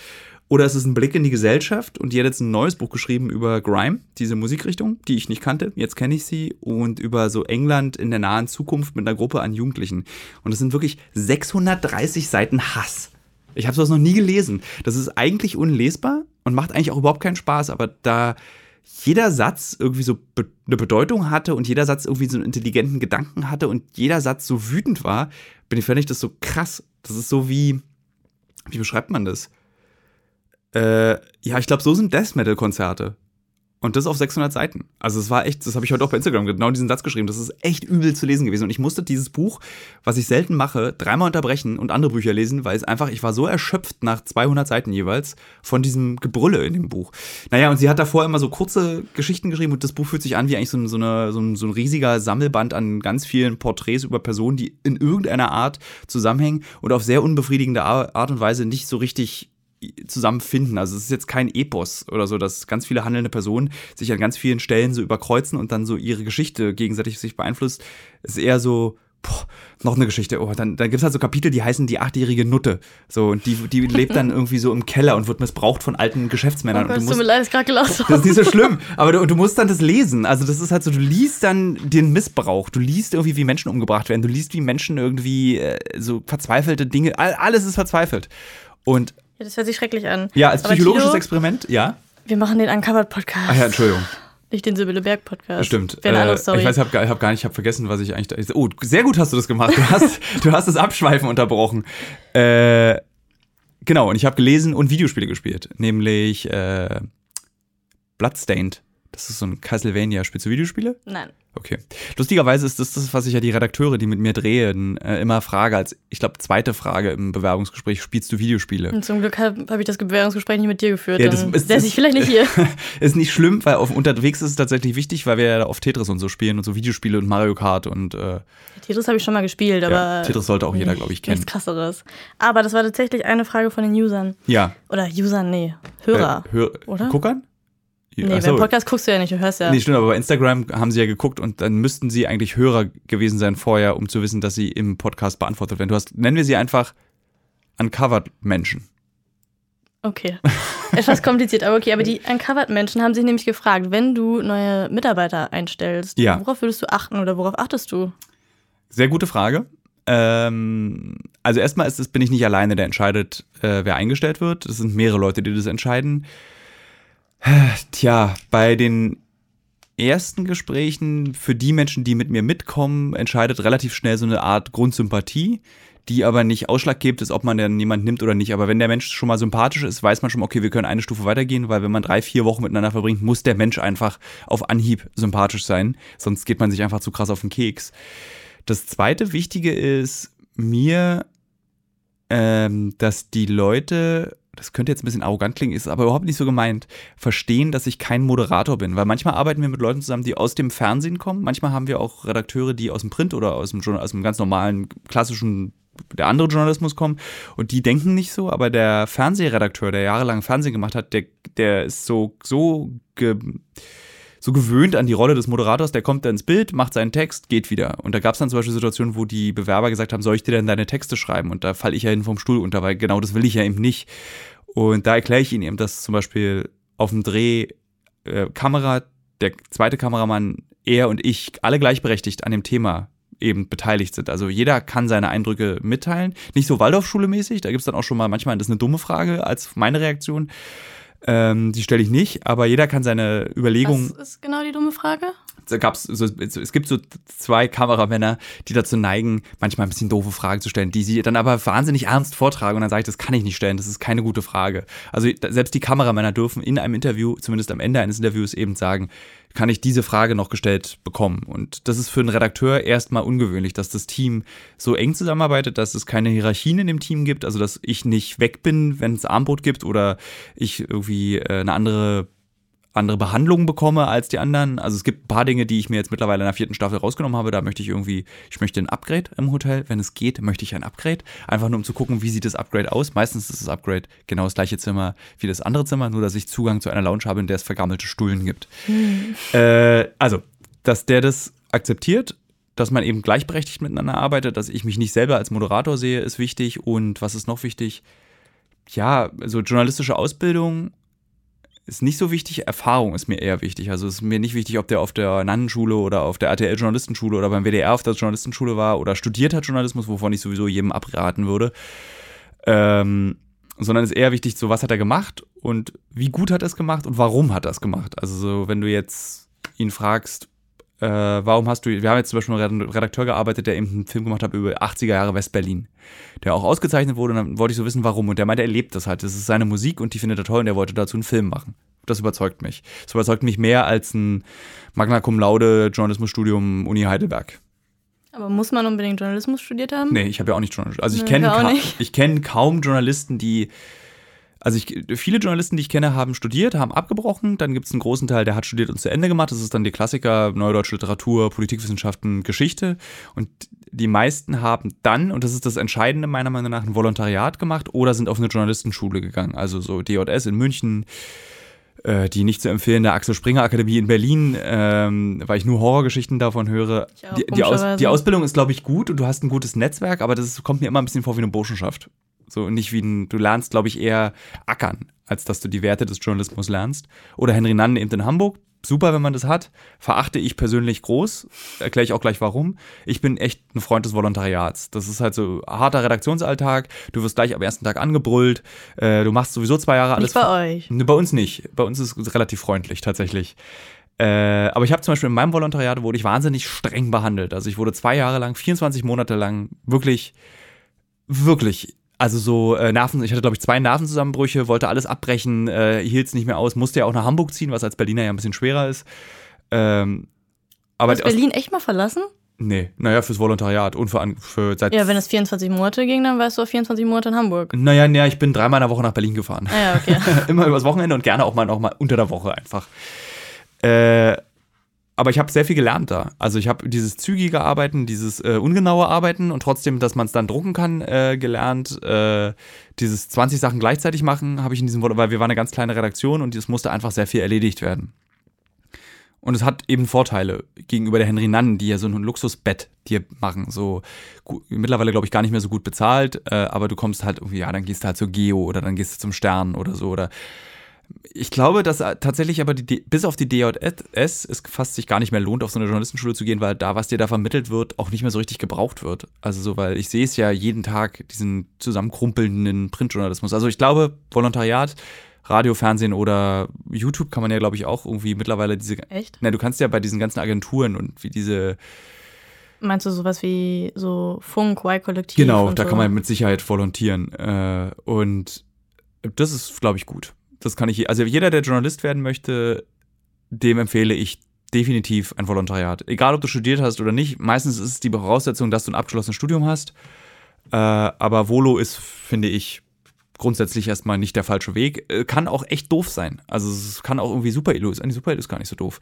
Oder es ist ein Blick in die Gesellschaft und die hat jetzt ein neues Buch geschrieben über Grime, diese Musikrichtung, die ich nicht kannte. Jetzt kenne ich sie und über so England in der nahen Zukunft mit einer Gruppe an Jugendlichen. Und es sind wirklich 630 Seiten Hass. Ich habe sowas noch nie gelesen. Das ist eigentlich unlesbar und macht eigentlich auch überhaupt keinen Spaß, aber da jeder Satz irgendwie so be eine Bedeutung hatte und jeder Satz irgendwie so einen intelligenten Gedanken hatte und jeder Satz so wütend war, bin ich, ich das so krass. Das ist so wie, wie beschreibt man das? Äh, ja, ich glaube, so sind Death Metal Konzerte. Und das auf 600 Seiten. Also es war echt, das habe ich heute auch bei Instagram genau diesen Satz geschrieben. Das ist echt übel zu lesen gewesen. Und ich musste dieses Buch, was ich selten mache, dreimal unterbrechen und andere Bücher lesen, weil es einfach, ich war so erschöpft nach 200 Seiten jeweils von diesem Gebrülle in dem Buch. Naja, und sie hat davor immer so kurze Geschichten geschrieben und das Buch fühlt sich an wie eigentlich so, so, eine, so, ein, so ein riesiger Sammelband an ganz vielen Porträts über Personen, die in irgendeiner Art zusammenhängen und auf sehr unbefriedigende Art und Weise nicht so richtig zusammenfinden. Also es ist jetzt kein Epos oder so, dass ganz viele handelnde Personen sich an ganz vielen Stellen so überkreuzen und dann so ihre Geschichte gegenseitig sich beeinflusst. Es ist eher so, boah, noch eine Geschichte. Oh, dann, dann gibt es halt so Kapitel, die heißen die achtjährige Nutte. So, und die, die lebt dann irgendwie so im Keller und wird missbraucht von alten Geschäftsmännern. Oh Gott, und du tut musst, mir leid, gerade gelassen. das ist nicht so schlimm, aber du, und du musst dann das lesen. Also das ist halt so, du liest dann den Missbrauch, du liest irgendwie, wie Menschen umgebracht werden, du liest, wie Menschen irgendwie äh, so verzweifelte Dinge, all, alles ist verzweifelt. Und Ja, das hört sich schrecklich an. ja, als Aber psychologisches Tilo, Experiment, ja. Wir machen den Uncovered-Podcast. Ach ja, Entschuldigung. Nicht den Sibylle Berg-Podcast. Stimmt. Wäre eine andere Äh, Story. ich weiß, ich habe hab gar nicht, ich habe vergessen, was ich eigentlich da. Oh, sehr gut hast du das gemacht. Du hast, [LAUGHS] du hast das Abschweifen unterbrochen. Äh, genau, und ich habe gelesen und Videospiele gespielt, nämlich äh, Bloodstained. Das ist so ein Castlevania. Spielst du Videospiele? Nein. Okay. Lustigerweise ist das das, was ich ja die Redakteure, die mit mir drehen, äh, immer frage, als, ich glaube, zweite Frage im Bewerbungsgespräch, spielst du Videospiele? Und zum Glück habe hab ich das Bewerbungsgespräch nicht mit dir geführt. Ja, das dann ist- säße ich vielleicht nicht hier. [LAUGHS] ist nicht schlimm, weil auf unterwegs ist es tatsächlich wichtig, weil wir ja auf Tetris und so spielen und so Videospiele und Mario Kart und äh, Tetris habe ich schon mal gespielt, aber. ja, Tetris sollte auch jeder, glaube ich, kennen. Nichts krasseres. Aber das war tatsächlich eine Frage von den Usern. Ja. Oder Usern, nee. Hörer. Äh, hör, oder? Guckern? Nee, ach so. beim Podcast guckst du ja nicht, du hörst ja. Nee, stimmt, aber bei Instagram haben sie ja geguckt und dann müssten sie eigentlich Hörer gewesen sein vorher, um zu wissen, dass sie im Podcast beantwortet werden. Du hast, nennen wir sie einfach Uncovered Menschen. Okay. [LAUGHS] Etwas kompliziert, aber okay. Aber die Uncovered-Menschen haben sich nämlich gefragt, wenn du neue Mitarbeiter einstellst, Ja. worauf würdest du achten oder worauf achtest du? Sehr gute Frage. Ähm, also erstmal ist es, bin ich nicht alleine, der entscheidet, äh, wer eingestellt wird. Es sind mehrere Leute, die das entscheiden. Tja, bei den ersten Gesprächen für die Menschen, die mit mir mitkommen, entscheidet relativ schnell so eine Art Grundsympathie, die aber nicht ausschlaggebend ist, ob man dann jemand nimmt oder nicht. Aber wenn der Mensch schon mal sympathisch ist, weiß man schon, okay, wir können eine Stufe weitergehen, weil wenn man drei, vier Wochen miteinander verbringt, muss der Mensch einfach auf Anhieb sympathisch sein. Sonst geht man sich einfach zu krass auf den Keks. Das zweite Wichtige ist mir, ähm, dass die Leute, das könnte jetzt ein bisschen arrogant klingen, ist aber überhaupt nicht so gemeint, verstehen, dass ich kein Moderator bin. Weil manchmal arbeiten wir mit Leuten zusammen, die aus dem Fernsehen kommen. Manchmal haben wir auch Redakteure, die aus dem Print oder aus dem, aus dem ganz normalen, klassischen, der andere Journalismus kommen. Und die denken nicht so, aber der Fernsehredakteur, der jahrelang Fernsehen gemacht hat, der, der ist so, so ge so gewöhnt an die Rolle des Moderators, der kommt dann ins Bild, macht seinen Text, geht wieder. Und da gab es dann zum Beispiel Situationen, wo die Bewerber gesagt haben, soll ich dir denn deine Texte schreiben? Und da falle ich ja hin vom Stuhl unter, weil genau das will ich ja eben nicht. Und da erkläre ich ihnen eben, dass zum Beispiel auf dem Dreh äh, Kamera, der zweite Kameramann, er und ich alle gleichberechtigt an dem Thema eben beteiligt sind. Also jeder kann seine Eindrücke mitteilen. Nicht so Waldorfschule mäßig, da gibt es dann auch schon mal manchmal, das ist eine dumme Frage als meine Reaktion. Ähm, die stelle ich nicht, aber jeder kann seine Überlegungen Was ist genau die dumme Frage? Da gab's so, es gibt so zwei Kameramänner, die dazu neigen, manchmal ein bisschen doofe Fragen zu stellen, die sie dann aber wahnsinnig ernst vortragen und dann sage ich, das kann ich nicht stellen, das ist keine gute Frage. Also selbst die Kameramänner dürfen in einem Interview, zumindest am Ende eines Interviews eben sagen, kann ich diese Frage noch gestellt bekommen? Und das ist für einen Redakteur erstmal ungewöhnlich, dass das Team so eng zusammenarbeitet, dass es keine Hierarchien in dem Team gibt, also dass ich nicht weg bin, wenn es Armbrot gibt oder ich irgendwie äh, eine andere andere Behandlung bekomme als die anderen. Also es gibt ein paar Dinge, die ich mir jetzt mittlerweile in der vierten Staffel rausgenommen habe. Da möchte ich irgendwie, ich möchte ein Upgrade im Hotel. Wenn es geht, möchte ich ein Upgrade. Einfach nur um zu gucken, wie sieht das Upgrade aus. Meistens ist das Upgrade genau das gleiche Zimmer wie das andere Zimmer, nur dass ich Zugang zu einer Lounge habe, in der es vergammelte Stullen gibt. Äh, also, dass der das akzeptiert, dass man eben gleichberechtigt miteinander arbeitet, dass ich mich nicht selber als Moderator sehe, ist wichtig. Und was ist noch wichtig? ja, also journalistische Ausbildung ist nicht so wichtig, Erfahrung ist mir eher wichtig. Also es ist mir nicht wichtig, ob der auf der Nannenschule oder auf der RTL Journalistenschule oder beim WDR auf der Journalistenschule war oder studiert hat Journalismus, wovon ich sowieso jedem abraten würde. Ähm, sondern es ist eher wichtig, so was hat er gemacht und wie gut hat er es gemacht und warum hat er es gemacht. Also so, wenn du jetzt ihn fragst, äh, warum hast du, wir haben jetzt zum Beispiel einen Redakteur gearbeitet, der eben einen Film gemacht hat über 80er Jahre West-Berlin, der auch ausgezeichnet wurde und dann wollte ich so wissen, warum. Und der meinte, er lebt das halt. Das ist seine Musik und die findet er toll und er wollte dazu einen Film machen. Das überzeugt mich. Das überzeugt mich mehr als ein Magna Cum Laude Journalismusstudium Uni Heidelberg. Aber muss man unbedingt Journalismus studiert haben? Nee, ich habe ja auch nicht Journalismus. Also ich kenne ka kenn kaum Journalisten, die also ich, viele Journalisten, die ich kenne, haben studiert, haben abgebrochen. Dann gibt es einen großen Teil, der hat studiert und zu Ende gemacht. Das ist dann die Klassiker, Neue Deutsche Literatur, Politikwissenschaften, Geschichte. Und die meisten haben dann, und das ist das Entscheidende meiner Meinung nach, ein Volontariat gemacht oder sind auf eine Journalistenschule gegangen. Also so DJS in München, äh, die nicht zu empfehlende Axel Springer Akademie in Berlin, ähm, weil ich nur Horrorgeschichten davon höre. Die, die, Aus, die, Ausbildung ist, glaube ich, gut und du hast ein gutes Netzwerk, aber das kommt mir immer ein bisschen vor wie eine Burschenschaft. So nicht wie ein, du lernst, glaube ich, eher ackern, als dass du die Werte des Journalismus lernst. Oder Henry Nann eben in Hamburg. Super, wenn man das hat. Verachte ich persönlich groß. Erkläre ich auch gleich warum. Ich bin echt ein Freund des Volontariats. Das ist halt so harter Redaktionsalltag. Du wirst gleich am ersten Tag angebrüllt. Äh, du machst sowieso zwei Jahre alles. Nicht bei euch. Bei uns nicht. Bei uns ist es relativ freundlich tatsächlich. Äh, aber ich habe zum Beispiel in meinem Volontariat wurde ich wahnsinnig streng behandelt. Also ich wurde zwei Jahre lang, 24 Monate lang wirklich, wirklich also so äh, Nerven, ich hatte glaube ich zwei Nervenzusammenbrüche, wollte alles abbrechen, äh, hielt es nicht mehr aus, musste ja auch nach Hamburg ziehen, was als Berliner ja ein bisschen schwerer ist. Ähm, aber Hast Berlin echt mal verlassen? Nee, naja, fürs Volontariat und für, für seit. Ja, wenn es 24 Monate ging, dann warst du auf 24 Monate in Hamburg. Naja, naja, ich bin dreimal in der Woche nach Berlin gefahren. Ah, ja, okay. [LAUGHS] Immer übers Wochenende und gerne auch mal, auch mal unter der Woche einfach. Äh, aber ich habe sehr viel gelernt da. Also ich habe dieses zügige Arbeiten, dieses äh, ungenaue Arbeiten und trotzdem, dass man es dann drucken kann, äh, gelernt. Äh, dieses 20 Sachen gleichzeitig machen habe ich in diesem, weil wir waren eine ganz kleine Redaktion und es musste einfach sehr viel erledigt werden. Und es hat eben Vorteile gegenüber der Henry Nann, die ja so ein Luxusbett dir machen. So mittlerweile, glaube ich, gar nicht mehr so gut bezahlt, äh, aber du kommst halt irgendwie, ja, dann gehst du halt zur Geo oder dann gehst du zum Stern oder so oder ich glaube, dass tatsächlich aber die, bis auf die DJS es fast sich gar nicht mehr lohnt, auf so eine Journalistenschule zu gehen, weil da, was dir da vermittelt wird, auch nicht mehr so richtig gebraucht wird. Also so, weil ich sehe es ja jeden Tag, diesen zusammenkrumpelnden Printjournalismus. Also ich glaube, Volontariat, Radio, Fernsehen oder YouTube kann man ja, glaube ich, auch irgendwie mittlerweile diese. Echt? Na, du kannst ja bei diesen ganzen Agenturen und wie diese. Meinst du sowas wie so Funk, Y-Kollektiv? Genau, da so? kann man mit Sicherheit volontieren. Äh, und das ist, glaube ich, gut. Das kann ich, also jeder, der Journalist werden möchte, dem empfehle ich definitiv ein Volontariat. Egal, ob du studiert hast oder nicht. Meistens ist es die Voraussetzung, dass du ein abgeschlossenes Studium hast. Äh, aber Volo ist, finde ich, grundsätzlich erstmal nicht der falsche Weg. Äh, kann auch echt doof sein. Also es kann auch irgendwie super sein. Die Super ist gar nicht so doof.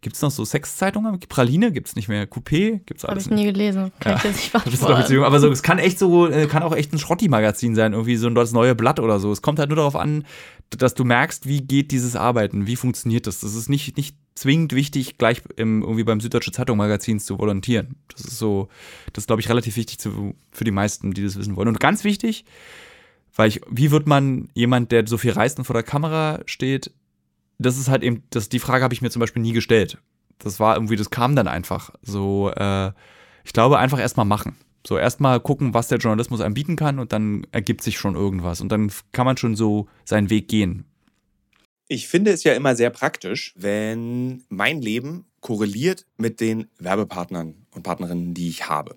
Gibt es noch so Sexzeitungen? Praline gibt es nicht mehr. Coupé gibt es alles Habe ich nie gelesen. Kann ja. ich jetzt nicht beantworten. Aber so, es kann echt so, äh, kann auch echt ein Schrotti-Magazin sein. Irgendwie so ein das neue Blatt oder so. Es kommt halt nur darauf an, dass du merkst, wie geht dieses Arbeiten? Wie funktioniert das? Das ist nicht, nicht zwingend wichtig, gleich im, irgendwie beim Süddeutsche Zeitung Magazin zu volontieren. Das ist so, das glaube ich, relativ wichtig zu, für die meisten, die das wissen wollen. Und ganz wichtig, weil ich, wie wird man jemand, der so viel reist und vor der Kamera steht, das ist halt eben, das, die Frage habe ich mir zum Beispiel nie gestellt. Das war irgendwie, das kam dann einfach. So, äh, ich glaube, einfach erstmal machen. So, erstmal gucken, was der Journalismus einem bieten kann und dann ergibt sich schon irgendwas. Und dann kann man schon so seinen Weg gehen. Ich finde es ja immer sehr praktisch, wenn mein Leben korreliert mit den Werbepartnern und Partnerinnen, die ich habe.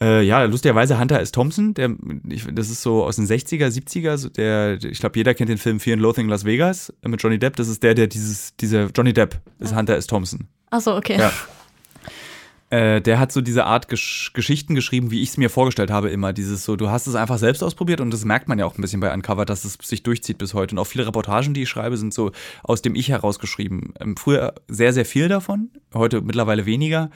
Äh, ja, lustigerweise Hunter S. Thompson, der, ich, das ist so aus den 60er, 70er, so der, ich glaube, jeder kennt den Film Fear and Loathing Las Vegas mit Johnny Depp. Das ist der, der dieses, dieser Johnny Depp ist Hunter S. Thompson. Ach so, okay. Ja. Äh, der hat so diese Art Gesch Geschichten geschrieben, wie ich es mir vorgestellt habe immer. Dieses so, du hast es einfach selbst ausprobiert und das merkt man ja auch ein bisschen bei Uncover, dass es sich durchzieht bis heute. Und auch viele Reportagen, die ich schreibe, sind so aus dem Ich herausgeschrieben. Ähm, früher sehr, sehr viel davon, heute mittlerweile weniger.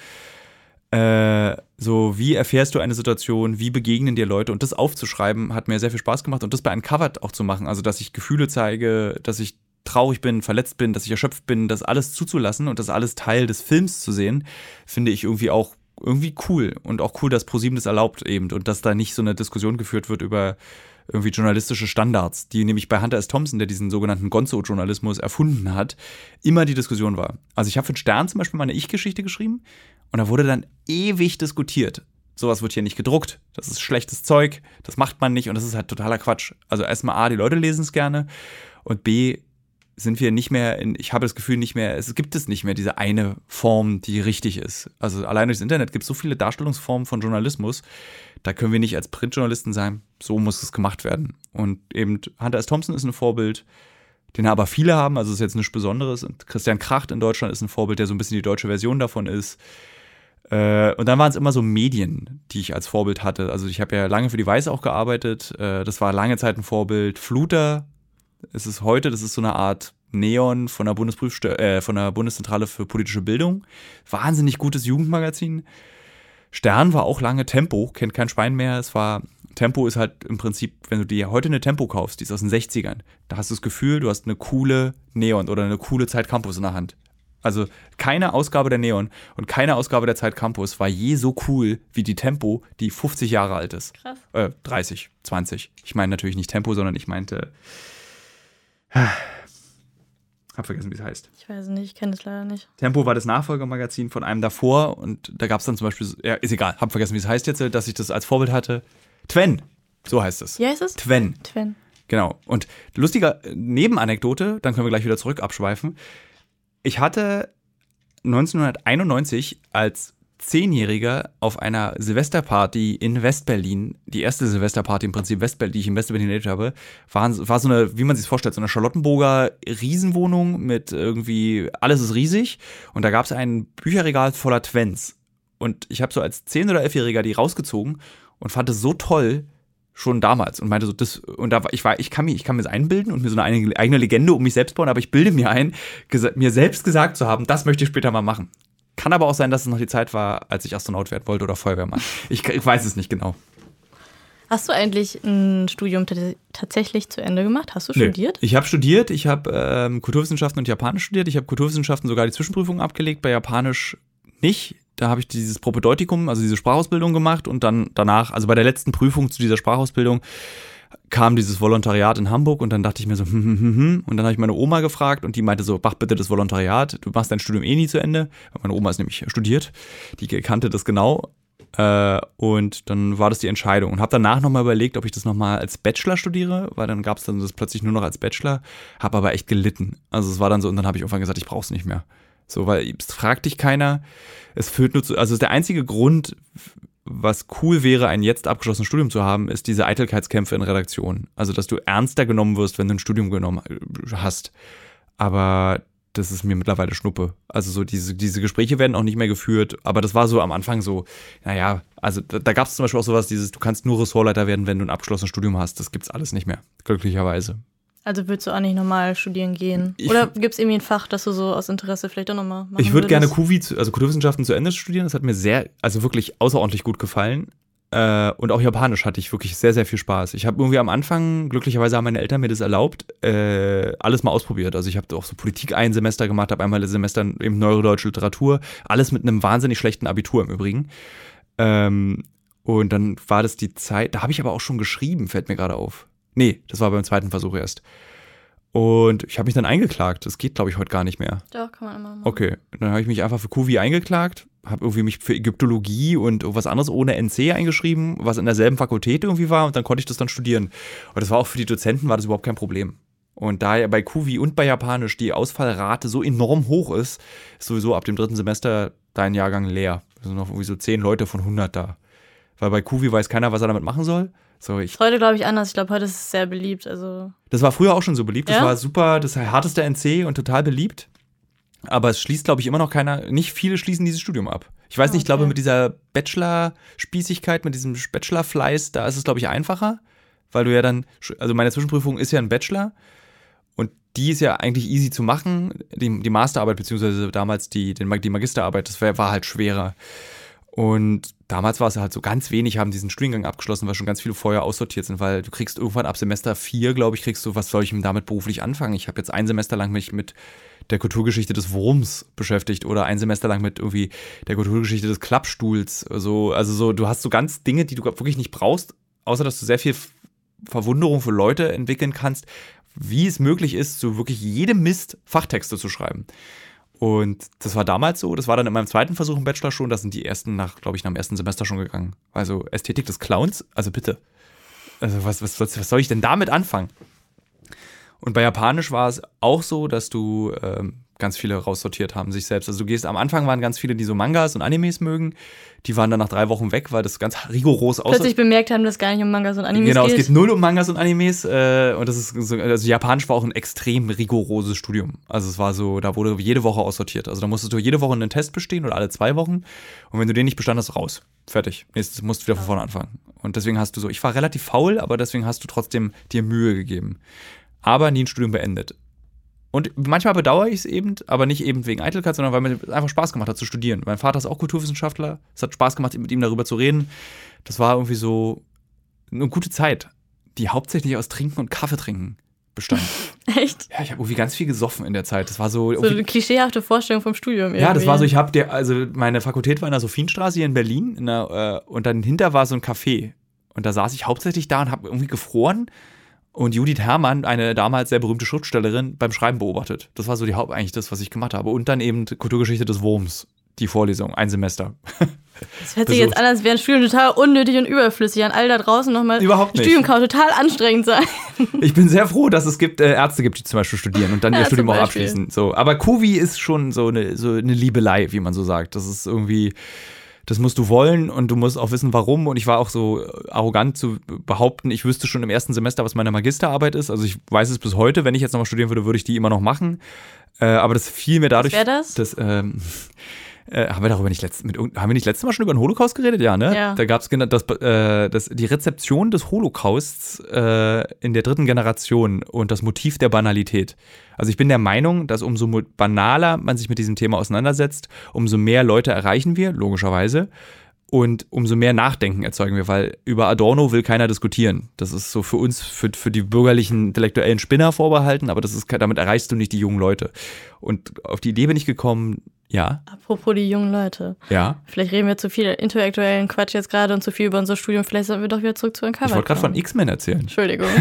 Äh, so, wie erfährst du eine Situation, wie begegnen dir Leute? Und das aufzuschreiben, hat mir sehr viel Spaß gemacht und das bei Uncovered auch zu machen, also dass ich Gefühle zeige, dass ich traurig bin, verletzt bin, dass ich erschöpft bin, das alles zuzulassen und das alles Teil des Films zu sehen, finde ich irgendwie auch irgendwie cool und auch cool, dass ProSieben das erlaubt eben und dass da nicht so eine Diskussion geführt wird über irgendwie journalistische Standards, die nämlich bei Hunter S. Thompson, der diesen sogenannten Gonzo-Journalismus erfunden hat, immer die Diskussion war. Also ich habe für den Stern zum Beispiel meine Ich-Geschichte geschrieben und da wurde dann ewig diskutiert. Sowas wird hier nicht gedruckt. Das ist schlechtes Zeug. Das macht man nicht und das ist halt totaler Quatsch. Also erstmal A, die Leute lesen es gerne und B, sind wir nicht mehr in, ich habe das Gefühl nicht mehr, es gibt es nicht mehr diese eine Form, die richtig ist. Also allein durchs Internet gibt es so viele Darstellungsformen von Journalismus, da können wir nicht als Printjournalisten sein, so muss es gemacht werden. Und eben Hunter S. Thompson ist ein Vorbild, den aber viele haben, also ist jetzt nichts Besonderes. Und Christian Kracht in Deutschland ist ein Vorbild, der so ein bisschen die deutsche Version davon ist. Äh, und dann waren es immer so Medien, die ich als Vorbild hatte. Also ich habe ja lange für die Weiß auch gearbeitet. Äh, das war lange Zeit ein Vorbild. Fluter ist es heute, das ist so eine Art Neon von der, Bundesprüfstelle, äh, von der Bundeszentrale für politische Bildung. Wahnsinnig gutes Jugendmagazin. Stern war auch lange Tempo, kennt kein Schwein mehr. Es war, Tempo ist halt im Prinzip, wenn du dir heute eine Tempo kaufst, die ist aus den 60ern, da hast du das Gefühl, du hast eine coole Neon oder eine coole Zeit Campus in der Hand. Also keine Ausgabe der Neon und keine Ausgabe der Zeit Campus war je so cool wie die Tempo, die 50 Jahre alt ist. Krass. Äh, 30, 20. Ich meine natürlich nicht Tempo, sondern ich meinte. Äh, hab vergessen, wie es heißt. Ich weiß nicht, ich kenne es leider nicht. Tempo war das Nachfolgermagazin von einem davor und da gab es dann zum Beispiel, ja, ist egal, hab vergessen, wie es heißt jetzt, dass ich das als Vorbild hatte. Twen, so heißt es. Wie heißt es? Twen. Twen. Genau. Und lustiger Nebenanekdote, dann können wir gleich wieder zurück abschweifen. Ich hatte 1991 als Zehnjähriger auf einer Silvesterparty in Westberlin, die erste Silvesterparty im Prinzip Westberlin, die ich in Westberlin erlebt habe, war, war so eine, wie man sich vorstellt, so eine Charlottenburger Riesenwohnung mit irgendwie, alles ist riesig und da gab es ein Bücherregal voller Twens. Und ich habe so als Zehn- oder Elfjähriger die rausgezogen und fand es so toll, schon damals und meinte so das und da war ich war ich kann mir ich kann mir das einbilden und mir so eine eigene Legende um mich selbst bauen, aber ich bilde mir ein, mir selbst gesagt zu haben, das möchte ich später mal machen. Kann aber auch sein, dass es noch die Zeit war, als ich Astronaut werden wollte oder Feuerwehrmann. Ich, ich weiß es nicht genau. Hast du eigentlich ein Studium tatsächlich zu Ende gemacht? Hast du studiert? Ich habe studiert, ich habe ähm, Kulturwissenschaften und Japanisch studiert. Ich habe Kulturwissenschaften sogar die Zwischenprüfung abgelegt, bei Japanisch nicht. Da habe ich dieses Propedeutikum, also diese Sprachausbildung gemacht und dann danach, also bei der letzten Prüfung zu dieser Sprachausbildung, kam dieses Volontariat in Hamburg und dann dachte ich mir so, [LAUGHS] hm, hm, hm, hm. und dann habe ich meine Oma gefragt und die meinte so, mach bitte das Volontariat, du machst dein Studium eh nie zu Ende. Meine Oma ist nämlich studiert, die kannte das genau. Äh, und dann war das die Entscheidung und habe danach nochmal überlegt, ob ich das nochmal als Bachelor studiere, weil dann gab es dann das plötzlich nur noch als Bachelor, habe aber echt gelitten. Also es war dann so und dann habe ich irgendwann gesagt, ich brauche es nicht mehr. So, weil es fragt dich keiner, es führt nur zu, also der einzige Grund, was cool wäre, ein jetzt abgeschlossenes Studium zu haben, ist diese Eitelkeitskämpfe in Redaktion. Also, dass du ernster genommen wirst, wenn du ein Studium genommen äh, hast. Aber das ist mir mittlerweile Schnuppe. Also so diese, diese Gespräche werden auch nicht mehr geführt, aber das war so am Anfang so, naja, also da, da gab es zum Beispiel auch sowas, dieses, du kannst nur Ressortleiter werden, wenn du ein abgeschlossenes Studium hast. Das gibt's alles nicht mehr, glücklicherweise. Also würdest du auch nicht normal studieren gehen? Ich, Oder gibt es irgendwie ein Fach, das du so aus Interesse vielleicht auch nochmal machen Ich würde gerne QVI, also Kulturwissenschaften zu Ende studieren. Das hat mir sehr, also wirklich außerordentlich gut gefallen. Äh, und auch Japanisch hatte ich wirklich sehr, sehr viel Spaß. Ich habe irgendwie am Anfang, glücklicherweise haben meine Eltern mir das erlaubt, äh, alles mal ausprobiert. Also ich habe auch so Politik ein Semester gemacht, habe einmal ein Semester eben Neurodeutsche Literatur, alles mit einem wahnsinnig schlechten Abitur im Übrigen. Ähm, und dann war das die Zeit, da habe ich aber auch schon geschrieben, fällt mir gerade auf. Nee, das war beim zweiten Versuch erst. Und ich habe mich dann eingeklagt. Das geht, glaube ich, heute gar nicht mehr. Doch, kann man immer machen. Okay, dann habe ich mich einfach für QV eingeklagt, habe irgendwie mich für Ägyptologie und was anderes ohne NC eingeschrieben, was in derselben Fakultät irgendwie war und dann konnte ich das dann studieren. Und das war auch für die Dozenten war das überhaupt kein Problem. Und da ja bei QV und bei Japanisch die Ausfallrate so enorm hoch ist, ist sowieso ab dem dritten Semester dein Jahrgang leer. Es sind noch irgendwie so zehn Leute von 100 da. Weil bei QV weiß keiner, was er damit machen soll. So, ich, heute glaube ich anders. Ich glaube, heute ist es sehr beliebt. Also das war früher auch schon so beliebt. Das ja? war super, das härteste NC und total beliebt. Aber es schließt, glaube ich, immer noch keiner, nicht viele schließen dieses Studium ab. Ich weiß nicht, ich glaube, mit dieser Bachelor-Spießigkeit, mit diesem Bachelor-Fleiß, da ist es, glaube ich, einfacher, weil du ja dann, also meine Zwischenprüfung ist ja ein Bachelor und die ist ja eigentlich easy zu machen. Die, die Masterarbeit, beziehungsweise damals die, die Magisterarbeit, das war, war halt schwerer. Und damals war es halt so ganz wenig, haben diesen Studiengang abgeschlossen, weil schon ganz viele vorher aussortiert sind, weil du kriegst irgendwann ab Semester 4, glaube ich, kriegst du, was soll ich denn damit beruflich anfangen? Ich habe jetzt ein Semester lang mich mit der Kulturgeschichte des Wurms beschäftigt oder ein Semester lang mit irgendwie der Kulturgeschichte des Klappstuhls. So, also so, du hast so ganz Dinge, die du wirklich nicht brauchst, außer dass du sehr viel Verwunderung für Leute entwickeln kannst, wie es möglich ist, so wirklich jedem Mist Fachtexte zu schreiben. Und das war damals so, das war dann in meinem zweiten Versuch im Bachelor schon, da sind die ersten nach, glaube ich, nach dem ersten Semester schon gegangen. Also Ästhetik des Clowns, also bitte. Also was, was, was soll ich denn damit anfangen? Und bei Japanisch war es auch so, dass du ähm, ganz viele raussortiert haben, sich selbst. Also du gehst, am Anfang waren ganz viele, die so Mangas und Animes mögen. Die waren dann nach drei Wochen weg, weil das ganz rigoros aussah. Plötzlich bemerkt haben, dass es gar nicht um Mangas und Animes genau, geht. Genau, es geht null um Mangas und Animes. Äh, und das ist so, also Japanisch war auch ein extrem rigoroses Studium. Also es war so, da wurde jede Woche aussortiert. Also da musstest du jede Woche einen Test bestehen oder alle zwei Wochen. Und wenn du den nicht bestand hast, raus. Fertig. Nächstes musst du wieder von vorne anfangen. Und deswegen hast du so, ich war relativ faul, aber deswegen hast du trotzdem dir Mühe gegeben. Aber nie ein Studium beendet. Und manchmal bedauere ich es eben, aber nicht eben wegen Eitelkeit, sondern weil mir einfach Spaß gemacht hat zu studieren. Mein Vater ist auch Kulturwissenschaftler. Es hat Spaß gemacht, mit ihm darüber zu reden. Das war irgendwie so eine gute Zeit, die hauptsächlich aus Trinken und Kaffee trinken bestand. [LAUGHS] Echt? Ja, ich habe irgendwie ganz viel gesoffen in der Zeit. Das war so. So eine klischeehafte Vorstellung vom Studium. Irgendwie. Ja, das war so, ich habe der, also meine Fakultät war in der Sophienstraße hier in Berlin in der, äh, und dann hinter war so ein Café. Und da saß ich hauptsächlich da und habe irgendwie gefroren und Judith Herrmann, eine damals sehr berühmte Schriftstellerin, beim Schreiben beobachtet. Das war so die Haupt eigentlich das, was ich gemacht habe. Und dann eben Kulturgeschichte des Wurms, die Vorlesung, ein Semester. [LAUGHS] Das hört sich jetzt an, als wäre ein Studium total unnötig und überflüssig. An all da draußen nochmal. Überhaupt nicht. Studium kann total anstrengend sein. [LAUGHS] Ich bin sehr froh, dass es gibt, äh, Ärzte gibt, die zum Beispiel studieren und dann ja, ihr Studium auch abschließen. So. Aber Kuvi ist schon so eine, so eine Liebelei, wie man so sagt. Das ist irgendwie das musst du wollen und du musst auch wissen, warum. Und ich war auch so arrogant zu behaupten, ich wüsste schon im ersten Semester, was meine Magisterarbeit ist. Also ich weiß es bis heute. Wenn ich jetzt nochmal studieren würde, würde ich die immer noch machen. Äh, aber das fiel mir dadurch. Wäre das? Dass, ähm, äh, haben wir darüber nicht letzt, mit, haben wir nicht letztes Mal schon über den Holocaust geredet? Ja, ne? Ja. Da gab es genau das, äh, das, die Rezeption des Holocausts äh, in der dritten Generation und das Motiv der Banalität. Also ich bin der Meinung, dass umso banaler man sich mit diesem Thema auseinandersetzt, umso mehr Leute erreichen wir, logischerweise. Und umso mehr Nachdenken erzeugen wir, weil über Adorno will keiner diskutieren. Das ist so für uns, für, für die bürgerlichen intellektuellen Spinner vorbehalten, aber das ist, damit erreichst du nicht die jungen Leute. Und auf die Idee bin ich gekommen, ja. Apropos die jungen Leute. Ja. Vielleicht reden wir zu viel intellektuellen Quatsch jetzt gerade und zu viel über unser Studium. Vielleicht sollten wir doch wieder zurück zu Uncovered Ich wollte gerade von. X-Men erzählen. Entschuldigung. [LAUGHS]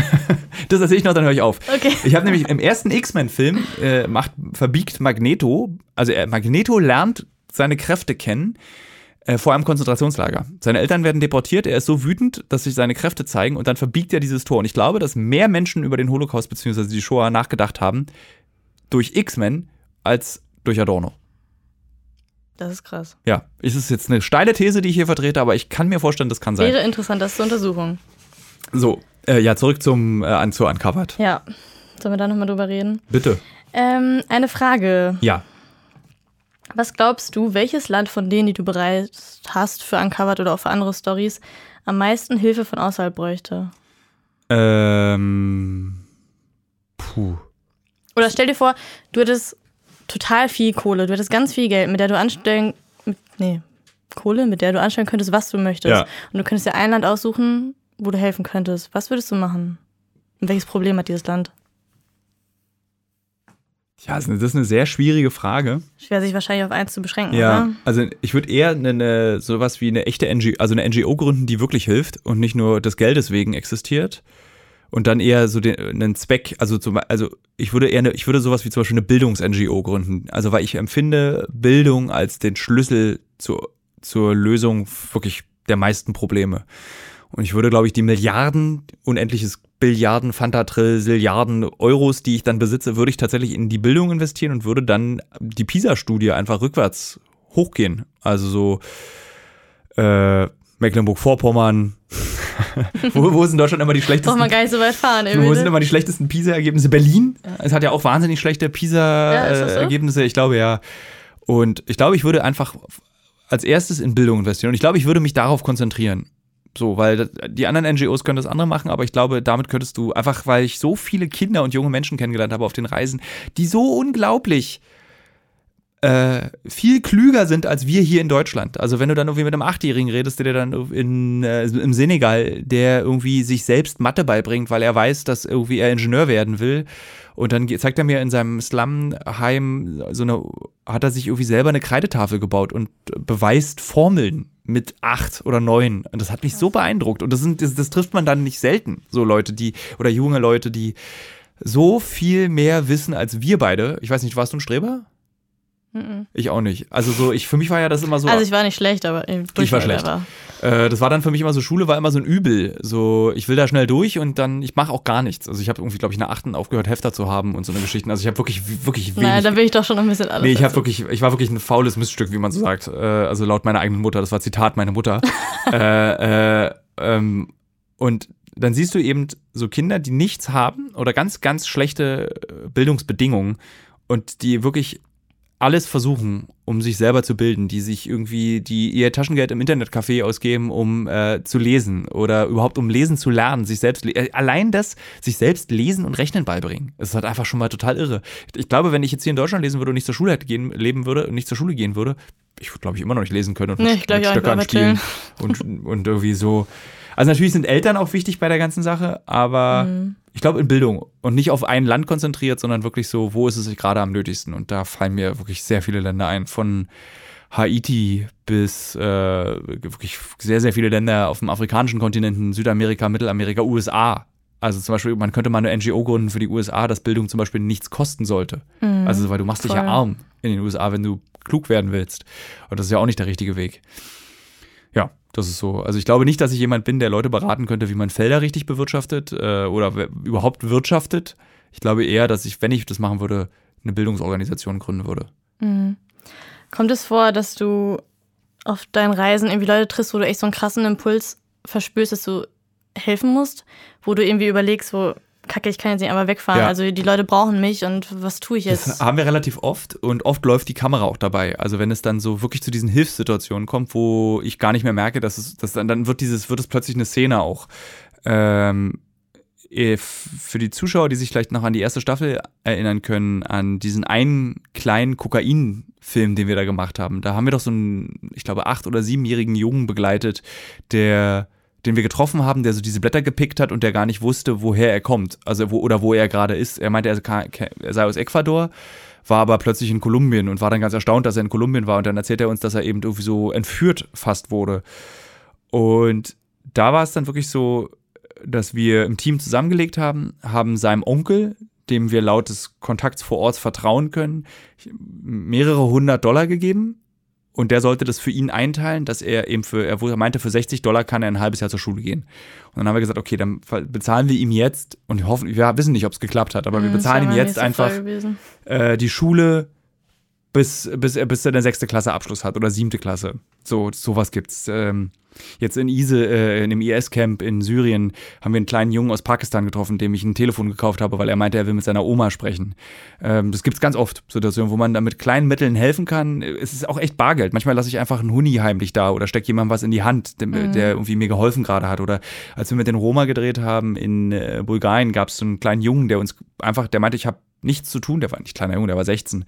Das erzähle ich noch, dann höre ich auf. Okay. Ich habe nämlich im ersten X-Men-Film äh, macht, verbiegt Magneto, also er, Magneto lernt seine Kräfte kennen äh, vor einem Konzentrationslager. Seine Eltern werden deportiert, er ist so wütend, dass sich seine Kräfte zeigen und dann verbiegt er dieses Tor. Und ich glaube, dass mehr Menschen über den Holocaust bzw. die Shoah nachgedacht haben durch X-Men als durch Adorno. Das ist krass. Ja, es ist jetzt eine steile These, die ich hier vertrete, aber ich kann mir vorstellen, das kann sein. Wäre interessant, das zur Untersuchung. So, äh, ja, zurück zum äh, an, zu Uncovered. Ja. Sollen wir da nochmal drüber reden? Bitte. Ähm, eine Frage. Ja. Was glaubst du, welches Land von denen, die du bereits hast für Uncovered oder auch für andere Stories, am meisten Hilfe von außerhalb bräuchte? Ähm. Puh. Oder stell dir vor, du hättest total viel Kohle, du hättest ganz viel Geld, mit der du anstellen. Mit, nee, Kohle, mit der du anstellen könntest, was du möchtest. Ja. Und du könntest dir ein Land aussuchen, wo du helfen könntest. Was würdest du machen? Und welches Problem hat dieses Land? Ja, das ist eine- sehr schwierige Frage. Schwer, sich wahrscheinlich auf eins zu beschränken, Ja, oder? also ich würde eher eine, eine, sowas wie eine echte NGO, also eine NGO gründen, die wirklich hilft und nicht nur des Geldes wegen existiert. Und dann eher so den, einen Zweck, also zum, also ich würde eher eine, ich würde sowas wie zum Beispiel eine Bildungs-NGO gründen. Also weil ich empfinde Bildung als den Schlüssel zur, zur Lösung wirklich der meisten Probleme. Und ich würde, glaube ich, die Milliarden, unendliches Billiarden, Fantatrill, Silliarden Euros, die ich dann besitze, würde ich tatsächlich in die Bildung investieren und würde dann die PISA-Studie einfach rückwärts hochgehen. Also so äh, Mecklenburg-Vorpommern. [LAUGHS] wo, wo sind in Deutschland immer die Braucht schlechtesten? man gar nicht so weit fahren, ey, Wo sind immer die schlechtesten PISA-Ergebnisse? Berlin. Es hat ja auch wahnsinnig schlechte Ja, ist das so? PISA-Ergebnisse. Ich glaube ja. Und ich glaube, ich würde einfach als erstes in Bildung investieren. Und ich glaube, ich würde mich darauf konzentrieren. So, weil die anderen NGOs können das andere machen, aber ich glaube, damit könntest du einfach, weil ich so viele Kinder und junge Menschen kennengelernt habe auf den Reisen, die so unglaublich äh, viel klüger sind als wir hier in Deutschland. Also wenn du dann irgendwie mit einem Achtjährigen redest, der dann in, äh, im Senegal, der irgendwie sich selbst Mathe beibringt, weil er weiß, dass irgendwie er Ingenieur werden will. Und dann zeigt er mir in seinem Slumheim so eine, hat er sich irgendwie selber eine Kreidetafel gebaut und beweist Formeln mit acht oder neun. Und das hat mich so beeindruckt. Und das sind, das, das trifft man dann nicht selten. So Leute, die, oder junge Leute, die so viel mehr wissen als wir beide. Ich weiß nicht, warst du ein Streber? Mhm. Ich auch nicht. Also so, ich, für mich war ja das immer so. Also ich war nicht schlecht, aber Ich war schlecht. aber- Äh, das war dann für mich immer so, Schule war immer so ein Übel. So, ich will da schnell durch und dann, ich mache auch gar nichts. Also ich habe irgendwie, glaube ich, in der achten aufgehört, Hefter zu haben und so eine Geschichten. Also ich habe wirklich, wirklich wenig. Nein, da bin ich doch schon ein bisschen alles. nee, ich habe wirklich, ich war wirklich ein faules Miststück, wie man so sagt. Äh, also laut meiner eigenen Mutter, das war Zitat meine Mutter. [LAUGHS] äh, äh, ähm, und dann siehst du eben so Kinder, die nichts haben oder ganz, ganz schlechte äh, Bildungsbedingungen und die wirklich alles versuchen, um sich selber zu bilden, die sich irgendwie, die ihr Taschengeld im Internetcafé ausgeben, um äh, zu lesen oder überhaupt um lesen zu lernen, sich selbst, äh, allein das, sich selbst lesen und rechnen beibringen. Das ist halt einfach schon mal total irre. Ich glaube, wenn ich jetzt hier in Deutschland lesen würde und nicht zur Schule hätte gehen, leben würde und nicht zur Schule gehen würde, ich würde, glaube ich, immer noch nicht lesen können und Nee, mit, Stöckern spielen und, und irgendwie so. Also natürlich sind Eltern auch wichtig bei der ganzen Sache, aber Mhm. Ich glaube in Bildung und nicht auf ein Land konzentriert, sondern wirklich so, wo ist es sich gerade am nötigsten? Und da fallen mir wirklich sehr viele Länder ein, von Haiti bis äh, wirklich sehr, sehr viele Länder auf dem afrikanischen Kontinenten, Südamerika, Mittelamerika, USA. Also zum Beispiel, man könnte mal eine NGO gründen für die USA, dass Bildung zum Beispiel nichts kosten sollte. Mhm. Also, weil du machst dich ja Voll. arm in den USA, wenn du klug werden willst. Und das ist ja auch nicht der richtige Weg. Ja, das ist so. Also ich glaube nicht, dass ich jemand bin, der Leute beraten könnte, wie man Felder richtig bewirtschaftet äh, oder überhaupt wirtschaftet. Ich glaube eher, dass ich, wenn ich das machen würde, eine Bildungsorganisation gründen würde. Mhm. Kommt es vor, dass du auf deinen Reisen irgendwie Leute triffst, wo du echt so einen krassen Impuls verspürst, dass du helfen musst, wo du irgendwie überlegst, so, kacke, ich kann jetzt nicht einmal wegfahren, Ja. also die Leute brauchen mich und was tue ich Das jetzt? haben wir relativ oft und oft läuft die Kamera auch dabei. Also wenn es dann so wirklich zu diesen Hilfssituationen kommt, wo ich gar nicht mehr merke, dass es, dass dann, dann wird dieses, wird es plötzlich eine Szene auch. Ähm, äh, für die Zuschauer, die sich vielleicht noch an die erste Staffel erinnern können, an diesen einen kleinen Kokain-Film, den wir da gemacht haben. Da haben wir doch so einen, ich glaube, acht- oder siebenjährigen Jungen begleitet, der den wir getroffen haben, der so diese Blätter gepickt hat und der gar nicht wusste, woher er kommt, also wo oder wo er gerade ist. Er meinte, er, sei aus Ecuador, war aber plötzlich in Kolumbien und war dann ganz erstaunt, dass er in Kolumbien war und dann erzählt er uns, dass er eben irgendwie so entführt fast wurde. Und da war es dann wirklich so, dass wir im Team zusammengelegt haben, haben seinem Onkel, dem wir laut des Kontakts vor Ort vertrauen können, mehrere hundert Dollar gegeben. Und der sollte das für ihn einteilen, dass er eben für, er meinte, für 60 Dollar kann er ein halbes Jahr zur Schule gehen. Und dann haben wir gesagt, okay, dann bezahlen wir ihm jetzt und hoffen, wir wissen nicht, ob es geklappt hat, aber mhm, wir bezahlen ihm jetzt einfach äh, die Schule, bis, bis, bis er eine sechste Klasse Abschluss hat oder siebte Klasse. So, sowas gibt's. Ähm, Jetzt in Ise, äh, in dem IS-Camp in Syrien, haben wir einen kleinen Jungen aus Pakistan getroffen, dem ich ein Telefon gekauft habe, weil er meinte, er will mit seiner Oma sprechen. Ähm, das gibt's ganz oft, Situationen, wo man da mit kleinen Mitteln helfen kann. Es ist auch echt Bargeld. Manchmal lasse ich einfach einen Huni heimlich da oder stecke jemandem was in die Hand, der, mhm. der irgendwie mir geholfen gerade hat. Oder als wir mit den Roma gedreht haben in äh, Bulgarien, gab es so einen kleinen Jungen, der uns einfach, der meinte, ich habe nichts zu tun. Der war nicht kleiner Junge, der war 16 er